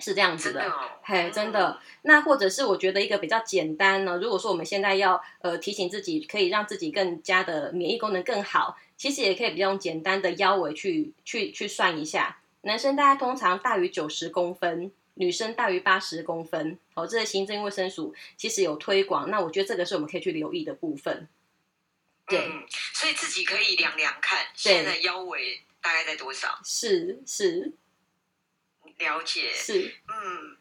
是这样子的，嘿，真的。那或者是我觉得一个比较简单呢，如果说我们现在要呃提醒自己，可以让自己更加的免疫功能更好，其实也可以比较用简单的腰围去去去算一下。男生大概通常大于九十公分，女生大于八十公分。哦，这个行政卫生署其实有推广，那我觉得这个是我们可以去留意的部分。对，嗯、所以自己可以量量看，现在腰围大概在多少？是是。了解是嗯，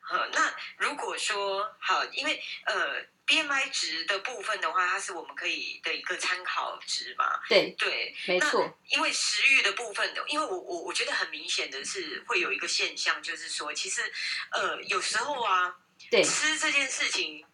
好，那如果说好，因为呃，BMI 值的部分的话，它是我们可以的一个参考值嘛？对对，没错。因为食欲的部分的，因为我我我觉得很明显的是会有一个现象，就是说，其实呃，有时候啊，对吃这件事情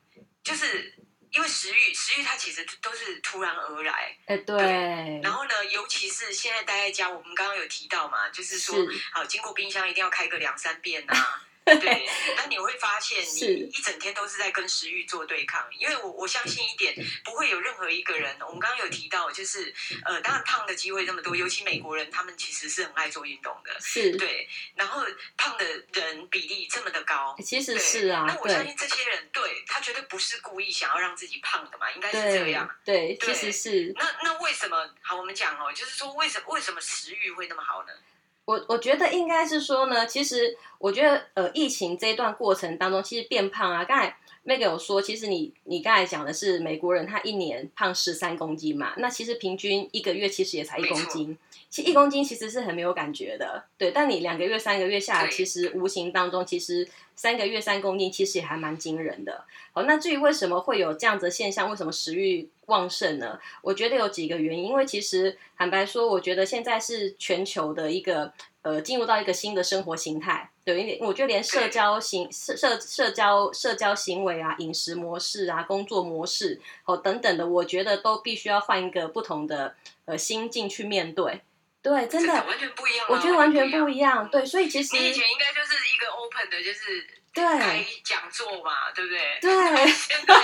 就是。因为食欲，食欲它其实都是突然而来，哎，对，对。然后呢，尤其是现在待在家，我们刚刚有提到嘛，就是说，是好，经过冰箱一定要开个两三遍呐、啊。对，那你会发现，你一整天都是在跟食欲做对抗。因为我我相信一点，不会有任何一个人，我们刚刚有提到，就是呃，当然胖的机会这么多，尤其美国人，他们其实是很爱做运动的，是对。然后胖的人比例这么的高，其实是啊。那我相信这些人，对，他绝对不是故意想要让自己胖的嘛，应该是这样。对，对，其实是。那那为什么？好，我们讲哦，就是说为什么为什么食欲会那么好呢？我我觉得应该是说呢，其实我觉得呃，疫情这一段过程当中，其实变胖啊，刚才 Meg 有说，其实你你刚才讲的是美国人他一年胖十三公斤嘛，那其实平均一个月其实也才一公斤，其实一公斤其实是很没有感觉的，对，但你两个月三个月下来，其实无形当中其实。三个月三公斤，其实也还蛮惊人的。好，那至于为什么会有这样子的现象，为什么食欲旺盛呢？我觉得有几个原因。因为其实坦白说，我觉得现在是全球的一个呃，进入到一个新的生活形态。对，因为我觉得连社交行社社社交社交行为啊、饮食模式啊、工作模式哦等等的，我觉得都必须要换一个不同的呃心境去面对。对，真的，完全不一样。我觉得完全不一样。对，所以其实你以前应该就是一个 open 的，就是对开讲座嘛，对不对？对，(laughs) 现在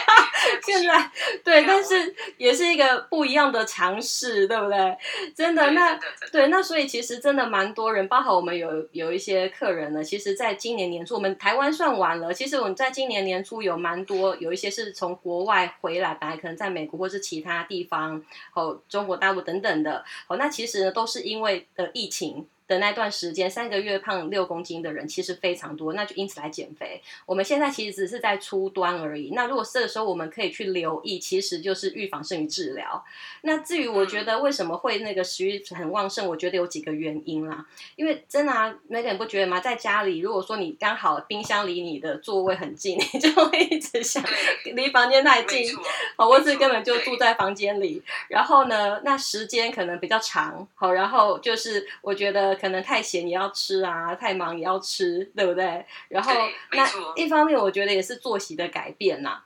(laughs) 对，但是也是一个不一样的尝试，对不对？真的，那对，那所以其实真的蛮多人，包括我们有有一些客人呢。其实，在今年年初，我们台湾算完了。其实我们在今年年初有蛮多，有一些是从国外回来，本来可能在美国或是其他地方，哦，中国大陆等等的。哦，那其实呢，都是因为呃疫情。的那段时间，三个月胖六公斤的人其实非常多，那就因此来减肥。我们现在其实只是在初端而已。那如果这个时候我们可以去留意，其实就是预防胜于治疗。那至于我觉得为什么会那个食欲很旺盛，我觉得有几个原因啦。因为真的啊，每个人不觉得吗？在家里，如果说你刚好冰箱离你的座位很近，(laughs) 你就会一直想 (laughs) 离房间太近，好，或是根本就住在房间里。然后呢，那时间可能比较长，好，然后就是我觉得。可能太闲也要吃啊，太忙也要吃，对不对？然后那一方面，我觉得也是作息的改变呐。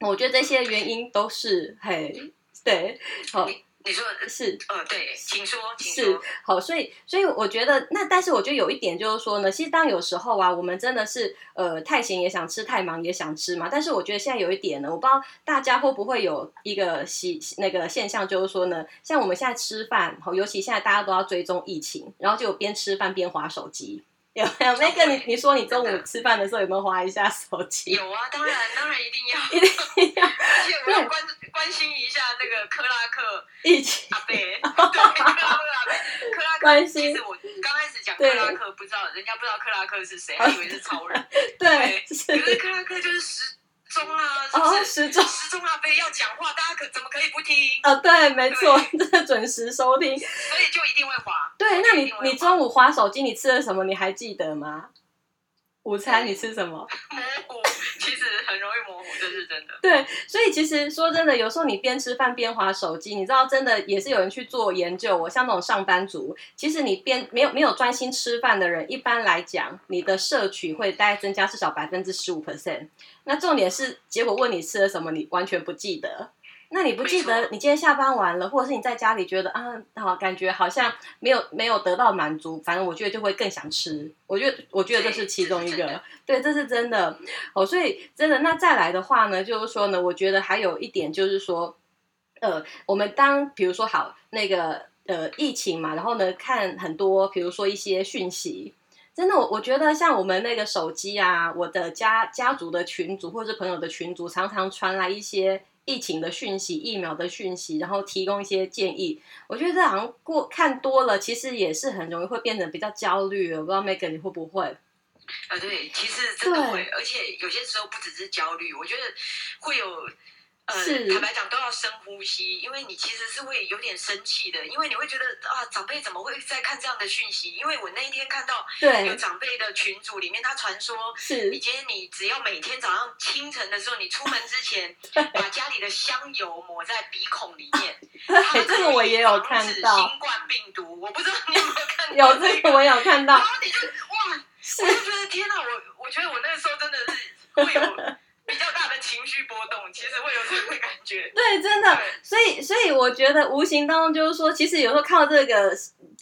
我觉得这些原因都是很，对，好。你说是，呃，对，请说，请说。是，好，所以，所以我觉得，那但是我觉得有一点就是说呢，其实当有时候啊，我们真的是呃太闲也想吃，太忙也想吃嘛。但是我觉得现在有一点呢，我不知道大家会不会有一个习那个现象，就是说呢，像我们现在吃饭，尤其现在大家都要追踪疫情，然后就边吃饭边划手机。有有那个你你说你中午吃饭的时候有没有划一下手机？有啊，当然当然一定要，一定要，而且我要关关心一下那个克拉克一起阿贝，对克拉克阿贝，克拉克。关心。其实我刚开始讲克拉克，不知道人家不知道克拉克是谁，还以为是超人。(laughs) 对，可是克拉克就是十。钟啊，哦，时钟，时钟阿飞要讲话，大家可怎么可以不听？哦，对，没错，真的 (laughs) 准时收听，所以就一定会滑。对，那你你中午滑手机，你吃了什么？你还记得吗？午餐你吃什么？模 (laughs) 糊，其实很容易模糊，这是真真的。对，所以其实说真的，有时候你边吃饭边划手机，你知道，真的也是有人去做研究。我像那种上班族，其实你边没有没有专心吃饭的人，一般来讲，你的摄取会大概增加至少百分之十五 percent。那重点是，结果问你吃了什么，你完全不记得。那你不记得你今天下班完了，或者是你在家里觉得啊，好感觉好像没有没有得到满足，反正我觉得就会更想吃。我觉得我觉得这是其中一个，对，这是真的哦。所以真的，那再来的话呢，就是说呢，我觉得还有一点就是说，呃，我们当比如说好那个呃疫情嘛，然后呢看很多比如说一些讯息，真的我我觉得像我们那个手机啊，我的家家族的群组或者是朋友的群组，常常传来一些。疫情的讯息、疫苗的讯息，然后提供一些建议。我觉得这好像过看多了，其实也是很容易会变得比较焦虑。我不知道 Megan 你会不会？啊，对，其实真的会，而且有些时候不只是焦虑，我觉得会有。呃，坦白讲都要深呼吸，因为你其实是会有点生气的，因为你会觉得啊，长辈怎么会在看这样的讯息？因为我那一天看到有长辈的群组里面，他传说，是你今天你只要每天早上清晨的时候，你出门之前 (laughs) 把家里的香油抹在鼻孔里面，(laughs) 这个我也有看到。新冠病毒，我不知道你有没有看到？有这个我有看到。然后你就哇，我就觉得天哪，我我觉得我那个时候真的是会有。比较大的情绪波动，其实会有这样的感觉。对，真的，所以，所以我觉得无形当中就是说，其实有时候靠这个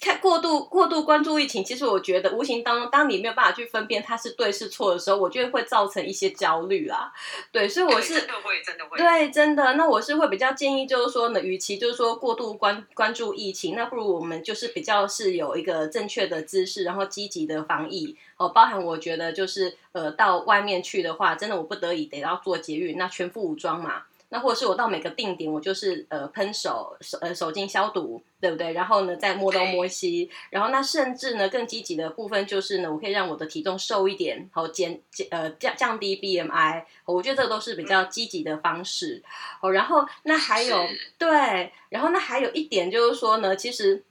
看过度过度关注疫情，其实我觉得无形当中，当你没有办法去分辨它是对是错的时候，我觉得会造成一些焦虑啦。对，所以我是真的会，真的会。对，真的。那我是会比较建议，就是说呢，与其就是说过度关关注疫情，那不如我们就是比较是有一个正确的姿势，然后积极的防疫。哦，包含我觉得就是呃，到外面去的话，真的我不得已得要做节育，那全副武装嘛。那或者是我到每个定点，我就是呃喷手手呃手巾消毒，对不对？然后呢，再摸东摸西。然后那甚至呢，更积极的部分就是呢，我可以让我的体重瘦一点，好减减呃降降低 BMI。我觉得这个都是比较积极的方式。哦，然后那还有对，然后那还有一点就是说呢，其实。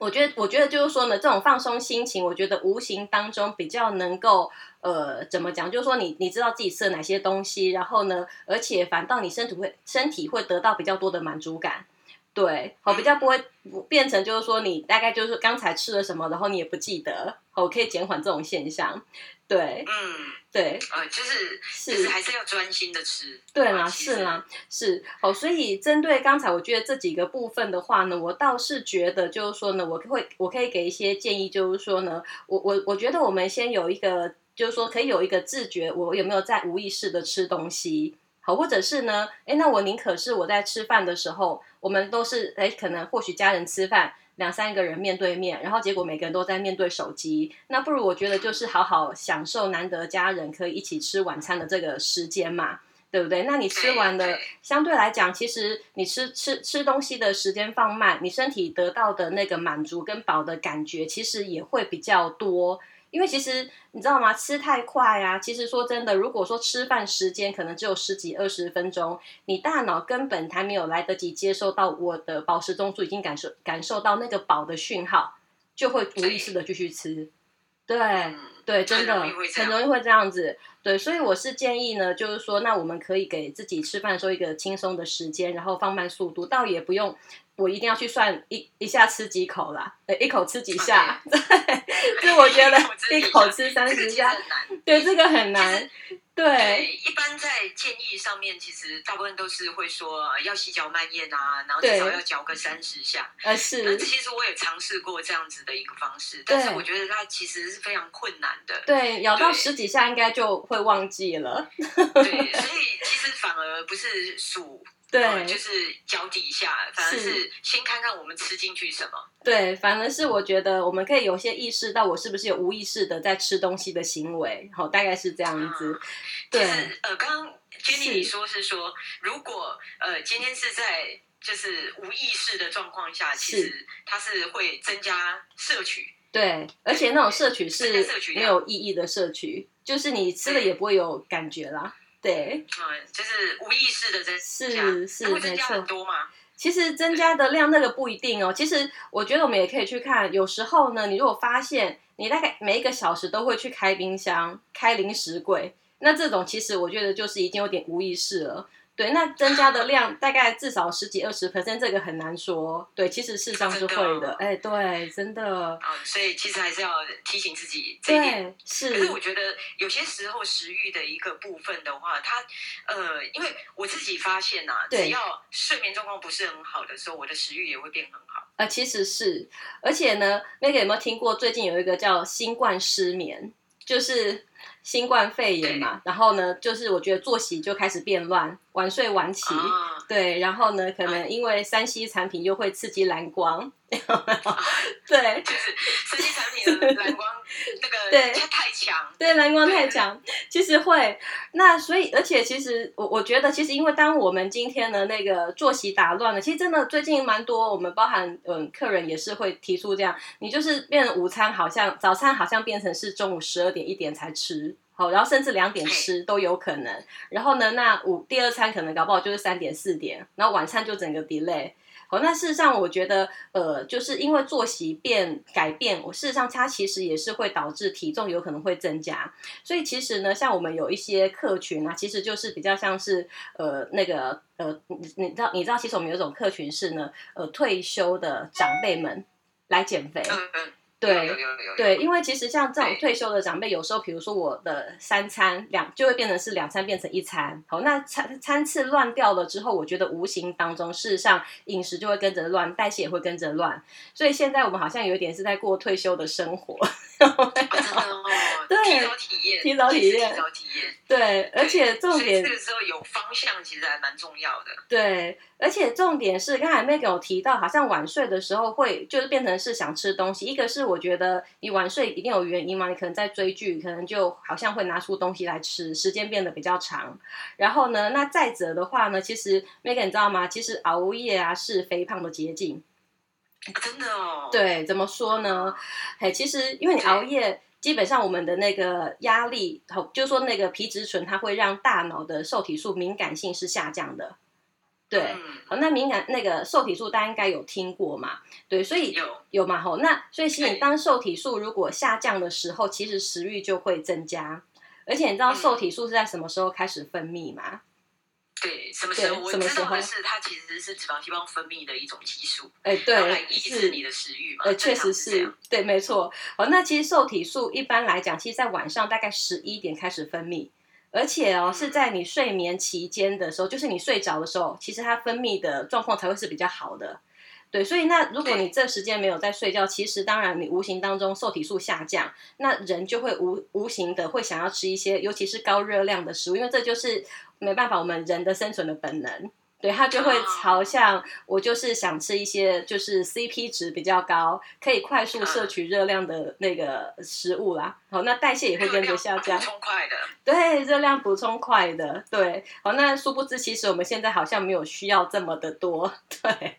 我觉得，我觉得就是说呢，这种放松心情，我觉得无形当中比较能够，呃，怎么讲？就是说你你知道自己吃了哪些东西，然后呢，而且反倒你身体会身体会得到比较多的满足感，对，好，比较不会变成就是说你大概就是刚才吃了什么，然后你也不记得，好，可以减缓这种现象。对，嗯，对，呃，就是是，就是还是要专心的吃。对啦，是啦，是。好，所以针对刚才我觉得这几个部分的话呢，我倒是觉得就是说呢，我会我可以给一些建议，就是说呢，我我我觉得我们先有一个，就是说可以有一个自觉，我有没有在无意识的吃东西？好，或者是呢，哎，那我宁可是我在吃饭的时候，我们都是哎，可能或许家人吃饭。两三个人面对面，然后结果每个人都在面对手机，那不如我觉得就是好好享受难得家人可以一起吃晚餐的这个时间嘛，对不对？那你吃完了，相对来讲，其实你吃吃吃东西的时间放慢，你身体得到的那个满足跟饱的感觉，其实也会比较多。因为其实你知道吗？吃太快啊！其实说真的，如果说吃饭时间可能只有十几二十分钟，你大脑根本还没有来得及接收到我的饱食中枢已经感受感受到那个饱的讯号，就会无意识的继续吃。对对，真的很容易会这样子。对，所以我是建议呢，就是说，那我们可以给自己吃饭的时候一个轻松的时间，然后放慢速度，倒也不用。我一定要去算一一下吃几口啦，呃，一口吃几下，(laughs) 对，就我觉得 (laughs) 一口吃三十下，对，这个很难，对。一般在建议上面，其实大部分都是会说要细嚼慢咽啊，然后至少要嚼个三十下。呃，是。那其实我也尝试过这样子的一个方式，但是我觉得它其实是非常困难的。对，咬到十几下应该就会忘记了。对，(laughs) 所以其实反而不是数。对、嗯，就是脚底下，反而是先看看我们吃进去什么。对，反而是我觉得我们可以有些意识到，我是不是有无意识的在吃东西的行为。好，大概是这样子。嗯、对，呃，刚刚 Jenny 你说是说，如果呃今天是在就是无意识的状况下，其实它是会增加摄取。对，而且那种摄取是没有意义的摄取，就是你吃了也不会有感觉啦。对，嗯，就是无意识的增加，是是没错。多吗？其实增加的量那个不一定哦。其实我觉得我们也可以去看，有时候呢，你如果发现你大概每一个小时都会去开冰箱、开零食柜，那这种其实我觉得就是已经有点无意识了。对，那增加的量大概至少十几二十 percent，这个很难说。对，其实事实上是会的。哎，对，真的。啊，所以其实还是要提醒自己这一点。是。可是我觉得有些时候食欲的一个部分的话，它呃，因为我自己发现呐、啊，只要睡眠状况不是很好的时候，我的食欲也会变很好。啊、呃，其实是，而且呢，那个有没有听过？最近有一个叫新冠失眠，就是。新冠肺炎嘛，然后呢，就是我觉得作息就开始变乱，晚睡晚起，啊、对，然后呢，可能因为三 C 产品又会刺激蓝光，啊、(laughs) 对，就是三 C 产品的蓝光那个对太强，对，蓝光太强，其实会，那所以而且其实我我觉得其实因为当我们今天的那个作息打乱了，其实真的最近蛮多，我们包含嗯客人也是会提出这样，你就是变成午餐好像早餐好像变成是中午十二点一点才吃。好，然后甚至两点吃都有可能。然后呢，那午第二餐可能搞不好就是三点四点，然后晚餐就整个 delay。哦，那事实上我觉得，呃，就是因为作息变改变，我事实上它其实也是会导致体重有可能会增加。所以其实呢，像我们有一些客群啊，其实就是比较像是呃那个呃，你你知道你知道，其实我们有一种客群是呢，呃，退休的长辈们来减肥。对对，因为其实像这种退休的长辈，有时候比如说我的三餐两就会变成是两餐变成一餐，好，那餐餐次乱掉了之后，我觉得无形当中事实上饮食就会跟着乱，代谢也会跟着乱，所以现在我们好像有一点是在过退休的生活。(laughs) 哦、对，提早体验，提早体验，提早体验。对，而且重点，这个时候有方向，其实还蛮重要的。对，而且重点是，刚才 Megan 有提到，好像晚睡的时候会就是变成是想吃东西。一个是我觉得你晚睡一定有原因嘛，你可能在追剧，可能就好像会拿出东西来吃，时间变得比较长。然后呢，那再者的话呢，其实 Megan 你知道吗？其实熬夜啊是肥胖的捷径。真的哦，对，怎么说呢？嘿，其实因为你熬夜，基本上我们的那个压力，就是说那个皮质醇，它会让大脑的受体素敏感性是下降的。对，好、嗯，那敏感那个受体素大家应该有听过嘛？对，所以有有嘛吼，那所以其实你当受体素如果下降的时候，其实食欲就会增加。而且你知道受体素是在什么时候开始分泌吗？对，什么时候？我知道的是，它其实是脂肪细胞分泌的一种激素，哎，对，来抑制你的食欲嘛。呃，确实是，对，没错。好，那其实受体素一般来讲，其实在晚上大概十一点开始分泌，而且哦，是在你睡眠期间的时候，就是你睡着的时候，其实它分泌的状况才会是比较好的。对，所以那如果你这时间没有在睡觉，其实当然你无形当中受体素下降，那人就会无无形的会想要吃一些，尤其是高热量的食物，因为这就是没办法，我们人的生存的本能。对，他就会朝向我，就是想吃一些就是 CP 值比较高，可以快速摄取热量的那个食物啦。好，那代谢也会跟着下降。补充快的。对，热量补充快的。对，好，那殊不知其实我们现在好像没有需要这么的多。(laughs) 对。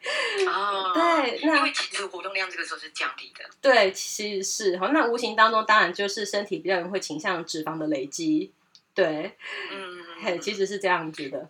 哦。对，那因为其实活动量这个时候是降低的。对，其实是好，那无形当中当然就是身体比较容易会倾向脂肪的累积。对。嗯。嘿，其实是这样子的。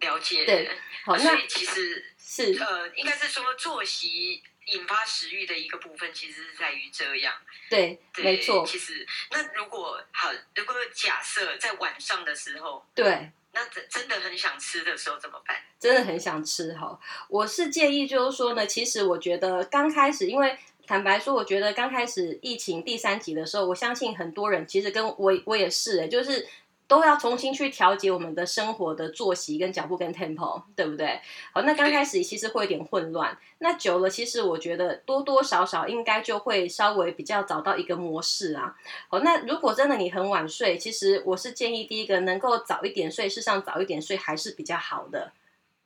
了解，对，好，那其实是呃，应该是说作息引发食欲的一个部分，其实是在于这样。对，对没错。其实，那如果好，如果假设在晚上的时候，对，那真真的很想吃的时候怎么办？真的很想吃哈，我是建议就是说呢，其实我觉得刚开始，因为坦白说，我觉得刚开始疫情第三级的时候，我相信很多人其实跟我我也是，就是。都要重新去调节我们的生活的作息跟脚步跟 tempo，对不对？好，那刚开始其实会有点混乱，那久了其实我觉得多多少少应该就会稍微比较找到一个模式啊。好，那如果真的你很晚睡，其实我是建议第一个能够早一点睡，事实上早一点睡还是比较好的。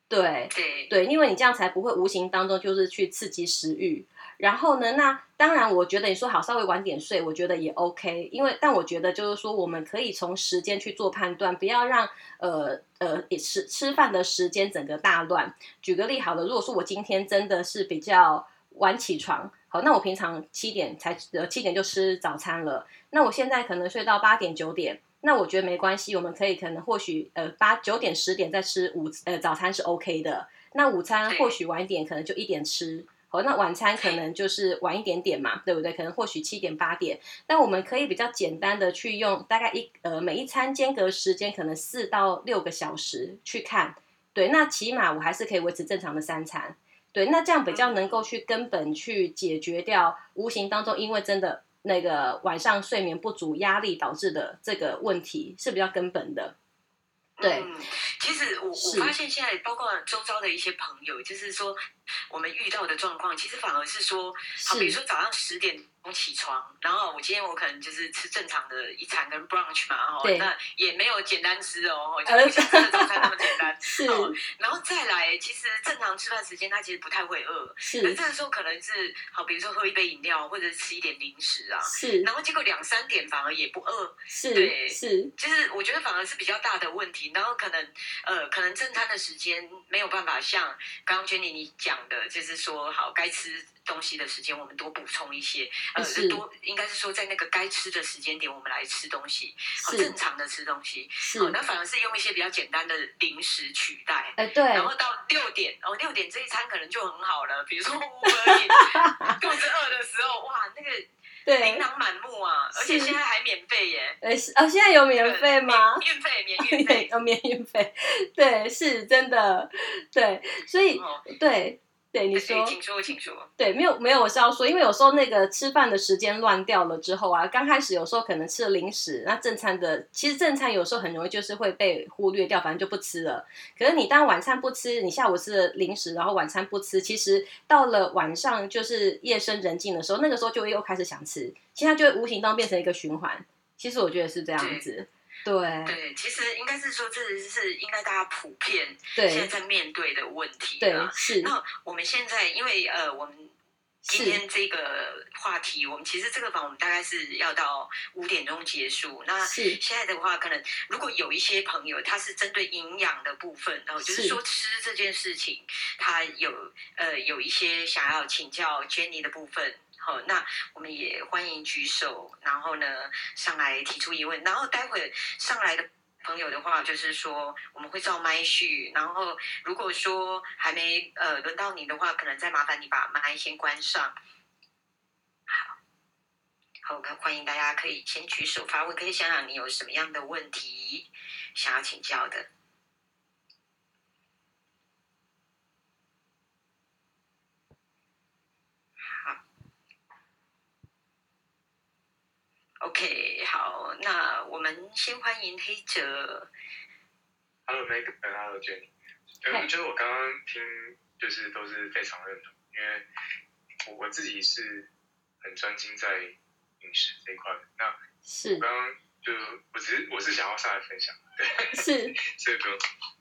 对对，因为你这样才不会无形当中就是去刺激食欲。然后呢，那当然，我觉得你说好稍微晚点睡，我觉得也 OK。因为，但我觉得就是说，我们可以从时间去做判断，不要让呃呃吃吃饭的时间整个大乱。举个例好了，如果说我今天真的是比较晚起床，好，那我平常七点才呃七点就吃早餐了，那我现在可能睡到八点九点，那我觉得没关系，我们可以可能或许呃八九点十点再吃午呃早餐是 OK 的。那午餐或许晚一点，可能就一点吃。好，那晚餐可能就是晚一点点嘛，对不对？可能或许七点八点，但我们可以比较简单的去用大概一呃每一餐间隔时间可能四到六个小时去看，对，那起码我还是可以维持正常的三餐，对，那这样比较能够去根本去解决掉无形当中因为真的那个晚上睡眠不足、压力导致的这个问题是比较根本的。对，我我发现现在包括周遭的一些朋友，就是说我们遇到的状况，其实反而是说，好，比如说早上十点钟。起床，然后我今天我可能就是吃正常的一餐跟 brunch 嘛，哦，那也没有简单吃哦，就不像吃的早餐那么简单。(laughs) 是，然后再来，其实正常吃饭时间他其实不太会饿，是，这个时候可能是好，比如说喝一杯饮料或者吃一点零食啊，是，然后结果两三点反而也不饿，是，对，是，就是我觉得反而是比较大的问题，然后可能呃，可能正餐的时间没有办法像刚刚 Jenny 你讲的，就是说好该吃。东西的时间，我们多补充一些，呃，多应该是说在那个该吃的时间点，我们来吃东西，好正常的吃东西，好，那反而是用一些比较简单的零食取代，哎，对，然后到六点，哦，六点这一餐可能就很好了，比如说我们肚子饿的时候，哇，那个对，琳琅满目啊，而且现在还免费耶，哎，哦，现在有免费吗？运费免运费，(laughs) 有，免运费，对，是真的，对，所以对。对你说，请说，请说。对，没有没有，我是要说，因为有时候那个吃饭的时间乱掉了之后啊，刚开始有时候可能吃了零食，那正餐的其实正餐有时候很容易就是会被忽略掉，反正就不吃了。可是你当晚餐不吃，你下午吃了零食，然后晚餐不吃，其实到了晚上就是夜深人静的时候，那个时候就会又开始想吃，其实它就会无形当中变成一个循环。其实我觉得是这样子。对对，其实应该是说，这是应该大家普遍现在在面对的问题。对，是。那我们现在，因为呃，我们今天这个话题，我们其实这个房我们大概是要到五点钟结束。那现在的话，可能如果有一些朋友他是针对营养的部分，然后就是说吃这件事情，他有呃有一些想要请教 Jenny 的部分。好，那我们也欢迎举手，然后呢上来提出疑问，然后待会上来的朋友的话，就是说我们会照麦序，然后如果说还没呃轮到你的话，可能再麻烦你把麦先关上。好，好，欢迎大家可以先举手发问，可以想想你有什么样的问题想要请教的。OK，好，那我们先欢迎黑泽。Hello，Meg，Hello，Jenny。我觉得我刚刚听就是都是非常认同，因为我我自己是很专心在饮食这一块的。那是我刚刚就我只是我是想要上来分享，对，是，(laughs) 所以不用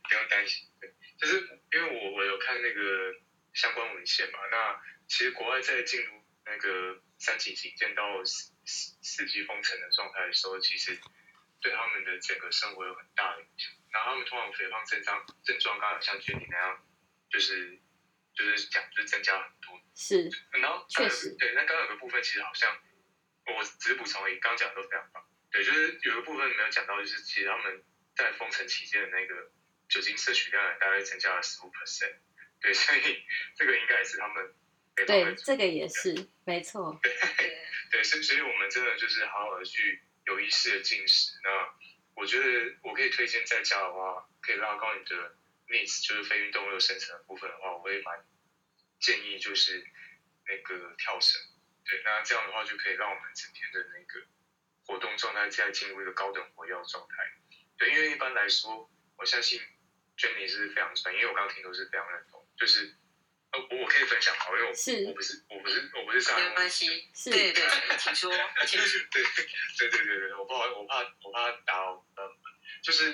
不用担心，对，就是因为我我有看那个相关文献嘛，那其实国外在进入那个三级警戒到。四四级封城的状态的时候，其实对他们的整个生活有很大的影响。然后他们通常肥胖症状症状刚好像 Jenny 那样，就是就是讲就是增加很多。是。然后确实。对，那刚刚有个部分其实好像，我只是补充而已，刚讲的都非常棒。对，就是有个部分没有讲到，就是其实他们在封城期间的那个酒精摄取量大概增加了十五 percent。对，所以这个应该也是他们。对，这个也是没错。对。(laughs) 对，所所以我们真的就是好好的去有意识的进食。那我觉得我可以推荐在家的话，可以拉高你的 NEAT，就是非运动热生成的部分的话，我会蛮建议就是那个跳绳。对，那这样的话就可以让我们整天的那个活动状态再进入一个高等活跃状态。对，因为一般来说，我相信 Jenny 是非常专业，因为我刚刚听都是非常认同，就是。呃，我可以分享吗？因为我是我不是我不是我不是上没关系，是对对，请说，请说。(laughs) 对对对对对，我不好，我怕我怕打扰呃，就是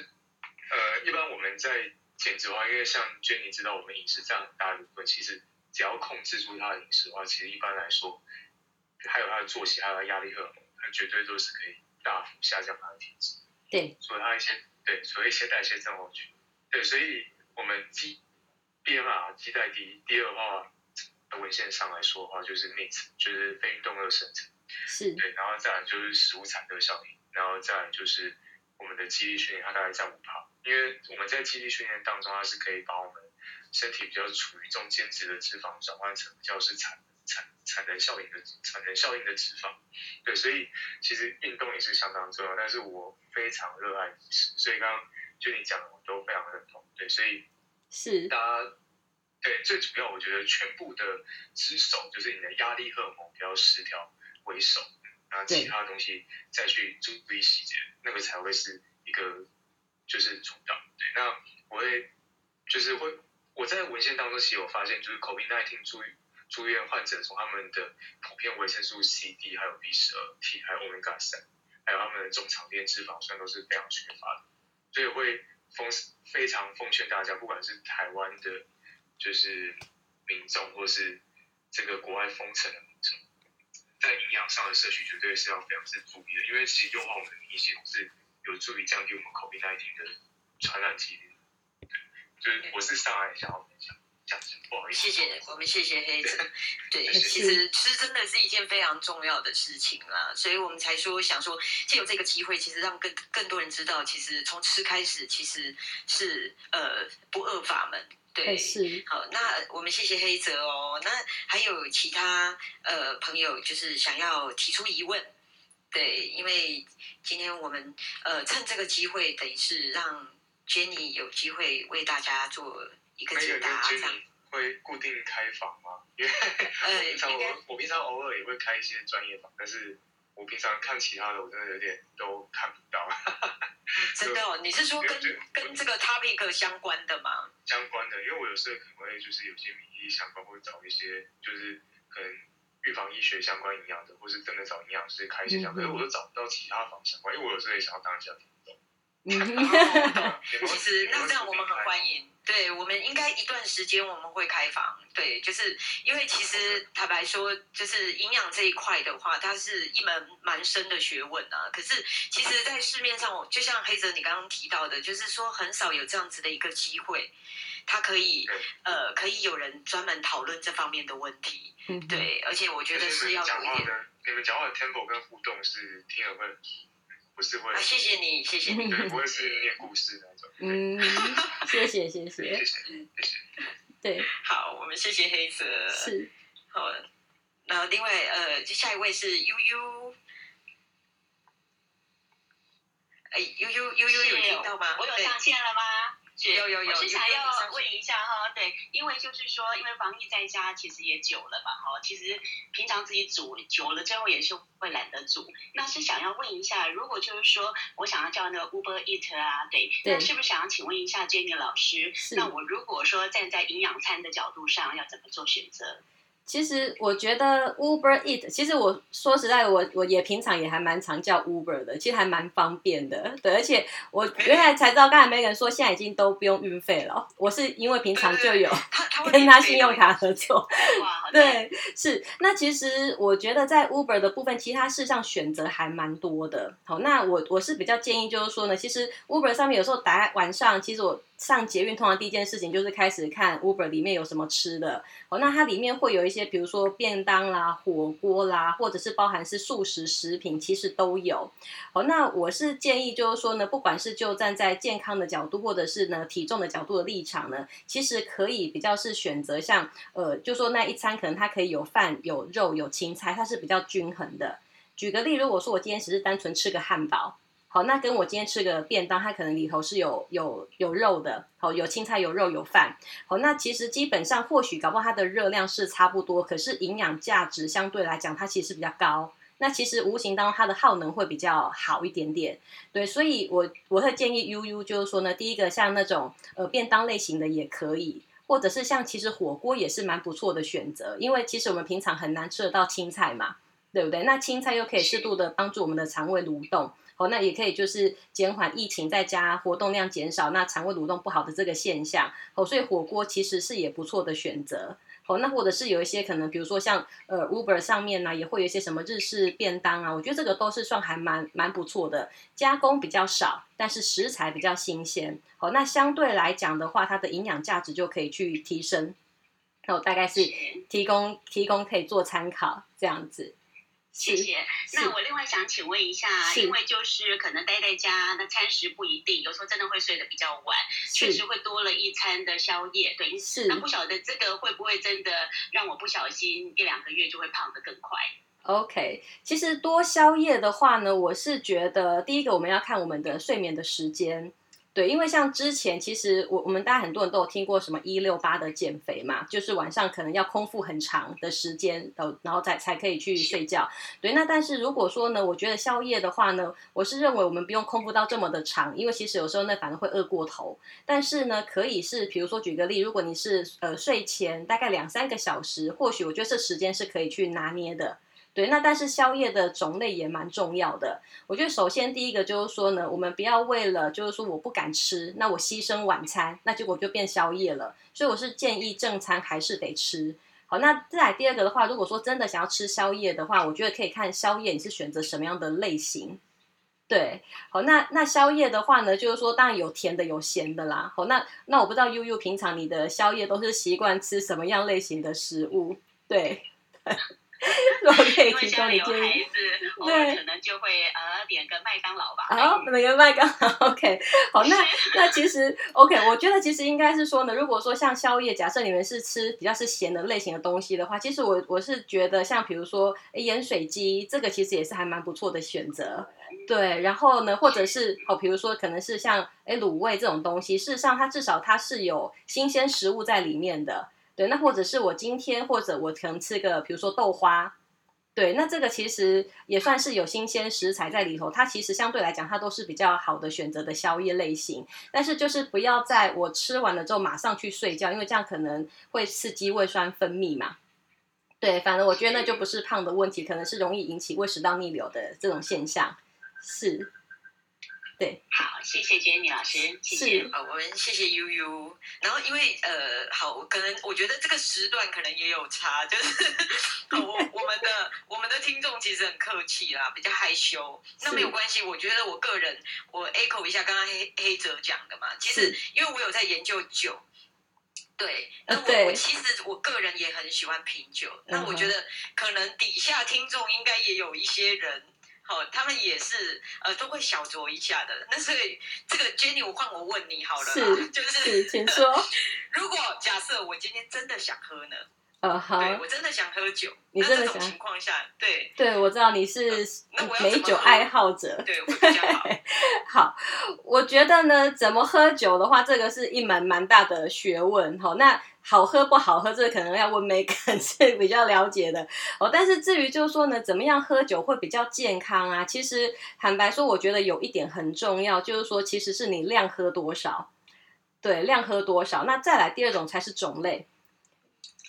呃，一般我们在减脂的话，因为像 Jenny 知道，我们饮食占很大的部分，其实只要控制住他的饮食的话，其实一般来说，还有他的作息，还有他压力荷尔蒙，他绝对都是可以大幅下降他的体脂。对，所以他一些对，所以一些代谢症候群。对，所以我们基。BMR 基代低，第二的话，文献上来说的话，就是 NEAT，就是非运动热生成，是。对，然后再来就是食物产热效应，然后再来就是我们的肌力训练，它大概在五趴，因为我们在肌力训练当中，它是可以把我们身体比较处于中间值的脂肪转换成比较是产产产能效应的产能效应的脂肪，对，所以其实运动也是相当重要，但是我非常热爱饮食，所以刚刚就你讲的我都非常认同，对，所以是。大家对最主要我觉得全部的之首就是你的压力荷尔蒙比较失调为首，那其他东西再去注意细节，那个才会是一个就是主要，对，那我会就是会我在文献当中其实有发现，就是 COVID-19 注意。住院患者从他们的普遍维生素 C、D，还有 B 十二 T，还有 Omega 三，还有他们的中长链脂肪酸都是非常缺乏的，所以会奉非常奉劝大家，不管是台湾的，就是民众，或是这个国外封城的民众，在营养上的摄取绝对是要非常之注意的，因为其实优化我们的免疫系统是有助于降低我们 COVID-19 的传染几率。对，就是我是上海想要分享。谢谢我们，谢谢黑泽。(laughs) 对，其实吃真的是一件非常重要的事情啦，所以我们才说想说，借由这个机会，其实让更更多人知道，其实从吃开始，其实是呃不二法门。对，是。好，那我们谢谢黑泽哦。那还有其他呃朋友，就是想要提出疑问，对，因为今天我们呃趁这个机会，等于是让 Jenny 有机会为大家做。一个解答这样。会固定开房吗？(laughs) 因为我平常我我平常偶尔也会开一些专业房，但是我平常看其他的，我真的有点都看不到。(laughs) 真的哦？你是说跟跟这个 topic 相关的吗？相关的，因为我有时候可能会就是有些免疫相关，会找一些就是可能预防医学相关营养的，或是真的找营养师开一些相关，可是我都找不到其他方相关，因为我有时候也想要当一下听众。(laughs) 其实那这样我们很欢迎。对，我们应该一段时间我们会开房，对，就是因为其实坦白说，就是营养这一块的话，它是一门蛮深的学问啊。可是其实，在市面上，就像黑泽你刚刚提到的，就是说很少有这样子的一个机会，它可以呃，可以有人专门讨论这方面的问题。嗯，对，而且我觉得是要有一点。你们讲话的 tempo 跟互动是听了会。不是会、啊，谢谢你，谢谢你，(laughs) 不会是念故事那种。嗯，谢谢，谢谢，谢谢，对，好，我们谢谢黑泽。是，好，那另外呃，下一位是悠悠。哎，悠悠悠悠有听到吗？我有上线了吗？有有有，我是想要问一下哈，对，因为就是说，因为防疫在家其实也久了嘛，哈，其实平常自己煮久了之后也是会懒得煮。那是想要问一下，如果就是说我想要叫那个 Uber Eat 啊，对，对那是不是想要请问一下 Jenny 老师？那我如果说站在营养餐的角度上，要怎么做选择？其实我觉得 Uber Eat，其实我说实在，我我也平常也还蛮常叫 Uber 的，其实还蛮方便的。对，而且我原来才知道，刚才没人说现在已经都不用运费了。我是因为平常就有 (laughs) 跟他信用卡合作。(laughs) 对，是。那其实我觉得在 Uber 的部分，其他事实上选择还蛮多的。好，那我我是比较建议就是说呢，其实 Uber 上面有时候打晚上，其实我。上捷运通常第一件事情就是开始看 Uber 里面有什么吃的哦，那它里面会有一些，比如说便当啦、火锅啦，或者是包含是素食食品，其实都有。哦，那我是建议就是说呢，不管是就站在健康的角度，或者是呢体重的角度的立场呢，其实可以比较是选择像呃，就说那一餐可能它可以有饭、有肉、有青菜，它是比较均衡的。举个例，如果说我今天只是单纯吃个汉堡。好，那跟我今天吃个便当，它可能里头是有有有肉的，好，有青菜、有肉、有饭。好，那其实基本上或许搞不好它的热量是差不多，可是营养价值相对来讲它其实是比较高。那其实无形当中它的耗能会比较好一点点。对，所以我我会建议 U U 就是说呢，第一个像那种呃便当类型的也可以，或者是像其实火锅也是蛮不错的选择，因为其实我们平常很难吃得到青菜嘛，对不对？那青菜又可以适度的帮助我们的肠胃蠕动。哦，那也可以就是减缓疫情在家活动量减少，那肠胃蠕动不好的这个现象。哦，所以火锅其实是也不错的选择。哦，那或者是有一些可能，比如说像呃 Uber 上面呢，也会有一些什么日式便当啊，我觉得这个都是算还蛮蛮不错的，加工比较少，但是食材比较新鲜。哦，那相对来讲的话，它的营养价值就可以去提升。那我大概是提供提供可以做参考这样子。谢谢。那我另外想请问一下，因为就是可能待在家，那餐食不一定，有时候真的会睡得比较晚，确实会多了一餐的宵夜。对，是。那不晓得这个会不会真的让我不小心一两个月就会胖得更快？OK，其实多宵夜的话呢，我是觉得第一个我们要看我们的睡眠的时间。对，因为像之前，其实我我们大家很多人都有听过什么一六八的减肥嘛，就是晚上可能要空腹很长的时间，呃，然后才才可以去睡觉。对，那但是如果说呢，我觉得宵夜的话呢，我是认为我们不用空腹到这么的长，因为其实有时候那反而会饿过头。但是呢，可以是，比如说举个例，如果你是呃睡前大概两三个小时，或许我觉得这时间是可以去拿捏的。对，那但是宵夜的种类也蛮重要的。我觉得首先第一个就是说呢，我们不要为了就是说我不敢吃，那我牺牲晚餐，那结果就变宵夜了。所以我是建议正餐还是得吃。好，那再来第二个的话，如果说真的想要吃宵夜的话，我觉得可以看宵夜你是选择什么样的类型。对，好，那那宵夜的话呢，就是说当然有甜的有咸的啦。好，那那我不知道悠悠平常你的宵夜都是习惯吃什么样类型的食物？对。我可以提供你建议，对，可能就会呃点个麦当劳吧。啊，点个麦当劳，OK。好，那那其实 OK，我觉得其实应该是说呢，如果说像宵夜，假设你们是吃比较是咸的类型的东西的话，其实我我是觉得像比如说盐水鸡，这个其实也是还蛮不错的选择。对，然后呢，或者是哦，比如说可能是像哎卤味这种东西，事实上它至少它是有新鲜食物在里面的。对，那或者是我今天，或者我可能吃个，比如说豆花，对，那这个其实也算是有新鲜食材在里头，它其实相对来讲，它都是比较好的选择的宵夜类型。但是就是不要在我吃完了之后马上去睡觉，因为这样可能会刺激胃酸分泌嘛。对，反正我觉得那就不是胖的问题，可能是容易引起胃食道逆流的这种现象，是。对，好，谢谢 Jenny 老师，谢谢。好，我们谢谢悠悠。然后因为呃，好，我可能我觉得这个时段可能也有差，就是 (laughs) 我 (laughs) 我们的我们的听众其实很客气啦，比较害羞。那没有关系，我觉得我个人我 echo 一下刚刚黑黑泽讲的嘛，其实因为我有在研究酒，对，那我我其实我个人也很喜欢品酒。那我觉得可能底下听众应该也有一些人。好，他们也是呃都会小酌一下的。那所以这个 Jenny，我换我问你好了，是就是，是请说。如果假设我今天真的想喝呢？呃，好，对，我真的想喝酒。你真的想？情况下，对对，我知道你是美酒爱好者，对，会比较好。(laughs) 好，我觉得呢，怎么喝酒的话，这个是一门蛮大的学问。好，那。好喝不好喝，这个可能要问 Megan 是比较了解的哦。但是至于就是说呢，怎么样喝酒会比较健康啊？其实坦白说，我觉得有一点很重要，就是说其实是你量喝多少，对，量喝多少。那再来第二种才是种类，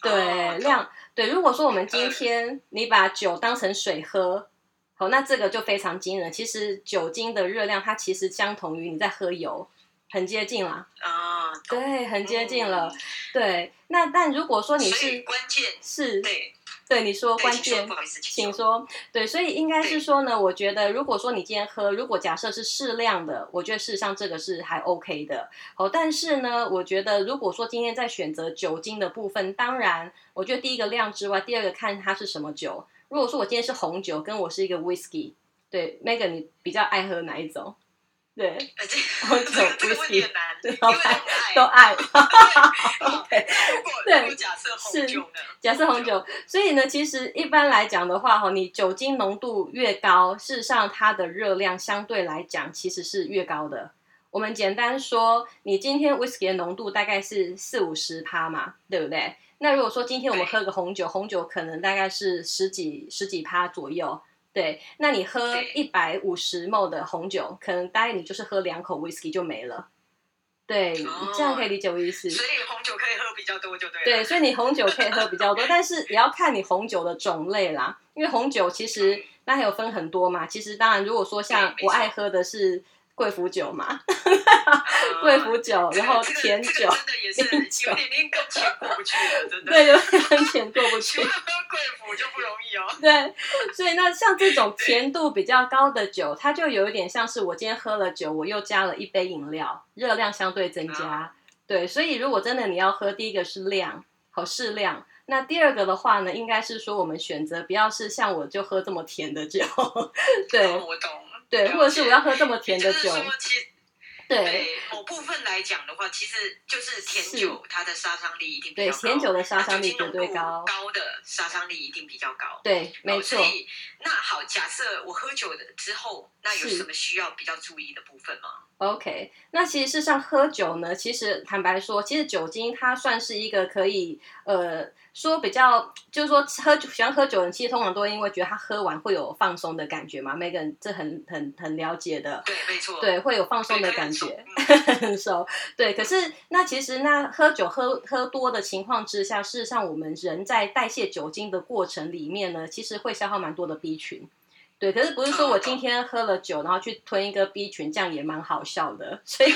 对，哦、量对。如果说我们今天你把酒当成水喝，好，那这个就非常惊人。其实酒精的热量它其实相同于你在喝油。很接近了啊，对，很接近了，嗯、对。那但如果说你是关键是，对，对你说关键，请说，对，所以应该是说呢，我觉得如果说你今天喝，如果假设是适量的，我觉得事实上这个是还 OK 的。哦，但是呢，我觉得如果说今天在选择酒精的部分，当然，我觉得第一个量之外，第二个看它是什么酒。如果说我今天是红酒，跟我是一个 Whisky，对，Megan，你比较爱喝哪一种？对，红酒、威士忌，都爱，都爱。(laughs) 对，(laughs) 假设红酒呢？假设红酒，所以呢，其实一般来讲的话，哈，你酒精浓度越高，事实上它的热量相对来讲其实是越高的。我们简单说，你今天威士忌的浓度大概是四五十趴嘛，对不对？那如果说今天我们喝个红酒，红酒可能大概是十几十几趴左右。对，那你喝一百五十 ml 的红酒，可能大概你就是喝两口 whisky 就没了。对，哦、这样可以理解我意思。所以红酒可以喝比较多就对了。对，所以你红酒可以喝比较多，但是也要看你红酒的种类啦。因为红酒其实那还有分很多嘛。其实当然，如果说像我爱喝的是。贵腐酒嘛，贵腐酒，然后甜酒，真的也是有点点跟钱过不去的，真的。对，有点跟钱过不 (laughs) 去。喝贵腐就不容易哦。对，所以那像这种甜度比较高的酒，它就有一点像是我今天喝了酒，我又加了一杯饮料，热量相对增加。对，所以如果真的你要喝，第一个是量，好适量。那第二个的话呢，应该是说我们选择不要是像我就喝这么甜的酒，(laughs) 对，哦、我懂，对，或者是我要喝这么甜的酒。对某部分来讲的话，其实就是甜酒，它的杀伤力一定比较高。对，甜酒的杀伤力绝对高，高的杀伤力一定比较高。对，没错。所以那好，假设我喝酒的之后，那有什么需要比较注意的部分吗？OK，那其实事实上喝酒呢，其实坦白说，其实酒精它算是一个可以呃。说比较就是说喝喜欢喝酒的人，其实通常都会因为觉得他喝完会有放松的感觉嘛。每个人这很很很了解的，对，没错，对，会有放松的感觉，(laughs) 很熟。对，可是那其实那喝酒喝喝多的情况之下，事实上我们人在代谢酒精的过程里面呢，其实会消耗蛮多的 B 群。对，可是不是说我今天喝了酒，然后去吞一个 B 群，这样也蛮好笑的。(laughs) 所以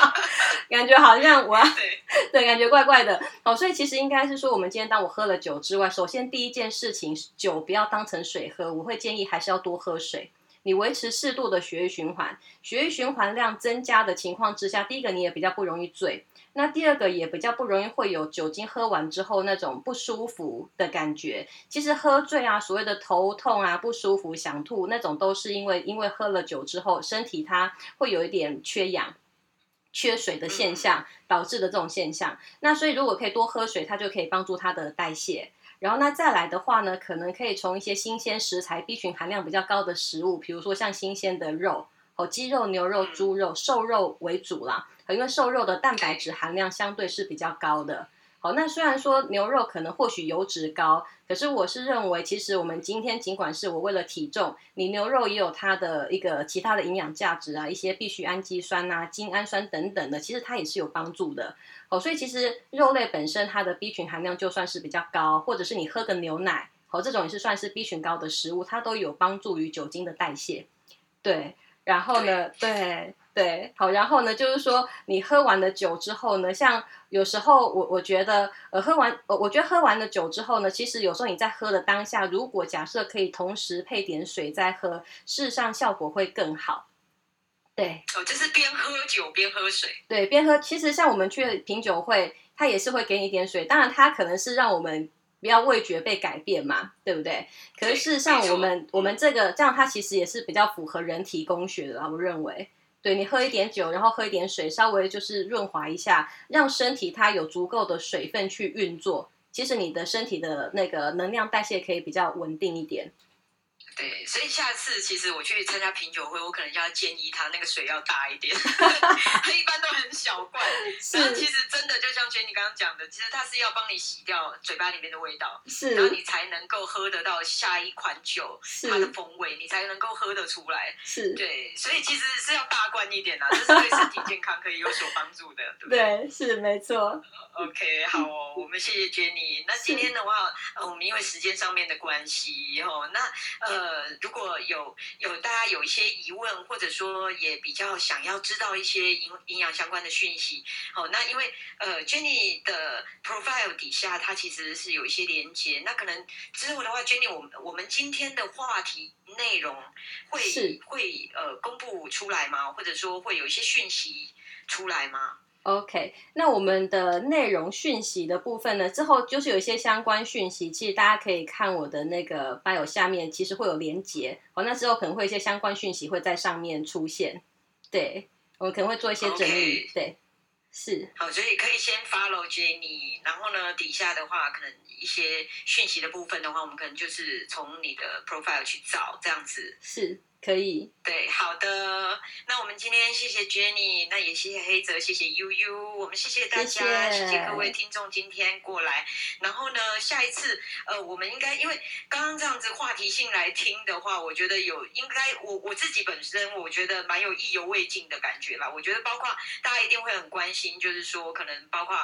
(laughs) 感觉好像我要对，(laughs) 对，感觉怪怪的。哦，所以其实应该是说，我们今天当我喝了酒之外，首先第一件事情，酒不要当成水喝，我会建议还是要多喝水。你维持适度的血液循环，血液循环量增加的情况之下，第一个你也比较不容易醉。那第二个也比较不容易会有酒精喝完之后那种不舒服的感觉。其实喝醉啊，所谓的头痛啊、不舒服、想吐那种，都是因为因为喝了酒之后，身体它会有一点缺氧、缺水的现象导致的这种现象。那所以如果可以多喝水，它就可以帮助它的代谢。然后那再来的话呢，可能可以从一些新鲜食材、B 群含量比较高的食物，比如说像新鲜的肉，哦，鸡肉、牛肉、猪肉、瘦肉为主啦。因为瘦肉的蛋白质含量相对是比较高的，好，那虽然说牛肉可能或许油脂高，可是我是认为，其实我们今天尽管是我为了体重，你牛肉也有它的一个其他的营养价值啊，一些必需氨基酸啊、精氨酸等等的，其实它也是有帮助的。哦，所以其实肉类本身它的 B 群含量就算是比较高，或者是你喝个牛奶，好，这种也是算是 B 群高的食物，它都有帮助于酒精的代谢。对，然后呢，对。对，好，然后呢，就是说你喝完了酒之后呢，像有时候我我觉得，呃，喝完，我我觉得喝完了酒之后呢，其实有时候你在喝的当下，如果假设可以同时配点水再喝，事实上效果会更好。对，哦，就是边喝酒边喝水。对，边喝，其实像我们去品酒会，他也是会给你一点水，当然他可能是让我们不要味觉被改变嘛，对不对？可是事实上我们我们这个这样，它其实也是比较符合人体工学的啦，我认为。对，你喝一点酒，然后喝一点水，稍微就是润滑一下，让身体它有足够的水分去运作。其实你的身体的那个能量代谢可以比较稳定一点。对，所以下次其实我去参加品酒会，我可能就要建议他那个水要大一点。(laughs) 他一般都很小罐，然后其实真的就像 Jenny 刚刚讲的，其实它是要帮你洗掉嘴巴里面的味道，是，然后你才能够喝得到下一款酒它的风味，你才能够喝得出来。是，对，所以其实是要大罐一点啦，这是对身体健康可以有所帮助的，对不对？对，是没错。OK，好哦，我们谢谢 Jenny。那今天的话，呃，我们因为时间上面的关系，哦，那呃。呃，如果有有大家有一些疑问，或者说也比较想要知道一些营营养相关的讯息，好，那因为呃，Jenny 的 profile 底下它其实是有一些连接，那可能之后的话，Jenny，我们我们今天的话题内容会会呃公布出来吗？或者说会有一些讯息出来吗？OK，那我们的内容讯息的部分呢，之后就是有一些相关讯息，其实大家可以看我的那个 bio 下面，其实会有连结哦。那之后可能会有一些相关讯息会在上面出现，对，我们可能会做一些整理，Okay. 对，是。好，所以可以先 follow Jenny，然后呢，底下的话可能一些讯息的部分的话，我们可能就是从你的 profile 去找这样子，是。可以，对，好的，那我们今天谢谢 Jenny，那也谢谢黑泽，谢谢悠悠，我们谢谢大家，谢谢，各位听众今天过来。然后呢，下一次，呃，我们应该因为刚刚这样子话题性来听的话，我觉得有应该我我自己本身我觉得蛮有意犹未尽的感觉啦。我觉得包括大家一定会很关心，就是说可能包括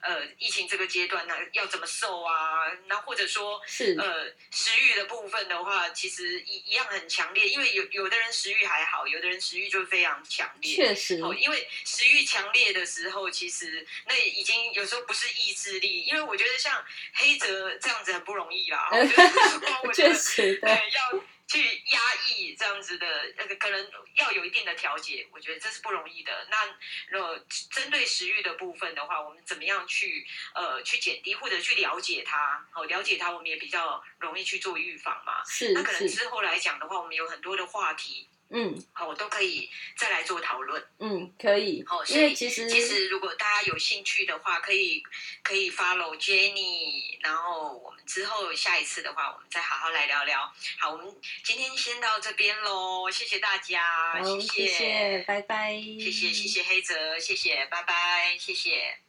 呃疫情这个阶段呢要怎么瘦啊，那或者说是呃食欲的部分的话，其实一一样很强烈，因为有。有的人食欲还好，有的人食欲就非常强烈。确实，哦，因为食欲强烈的时候，其实那已经有时候不是意志力。因为我觉得像黑泽这样子很不容易啦。(laughs) 确实，(laughs) 对，要去压抑这样子的那个，可能要有一定的调节，我觉得这是不容易的。那呃，针对食欲的部分的话，我们怎么样去呃去减低，或者去了解它？好，了解它，我们也比较容易去做预防嘛。是。那可能之后来讲的话，我们有很多的话题。嗯，好，我都可以再来做讨论。嗯，可以。好，因为其实其实如果大家有兴趣的话，可以可以 follow Jenny，然后我们之后下一次的话，我们再好好来聊聊。好，我们今天先到这边喽，谢谢大家，谢谢，谢谢，拜拜，谢谢谢谢黑泽，谢谢，拜拜，谢谢。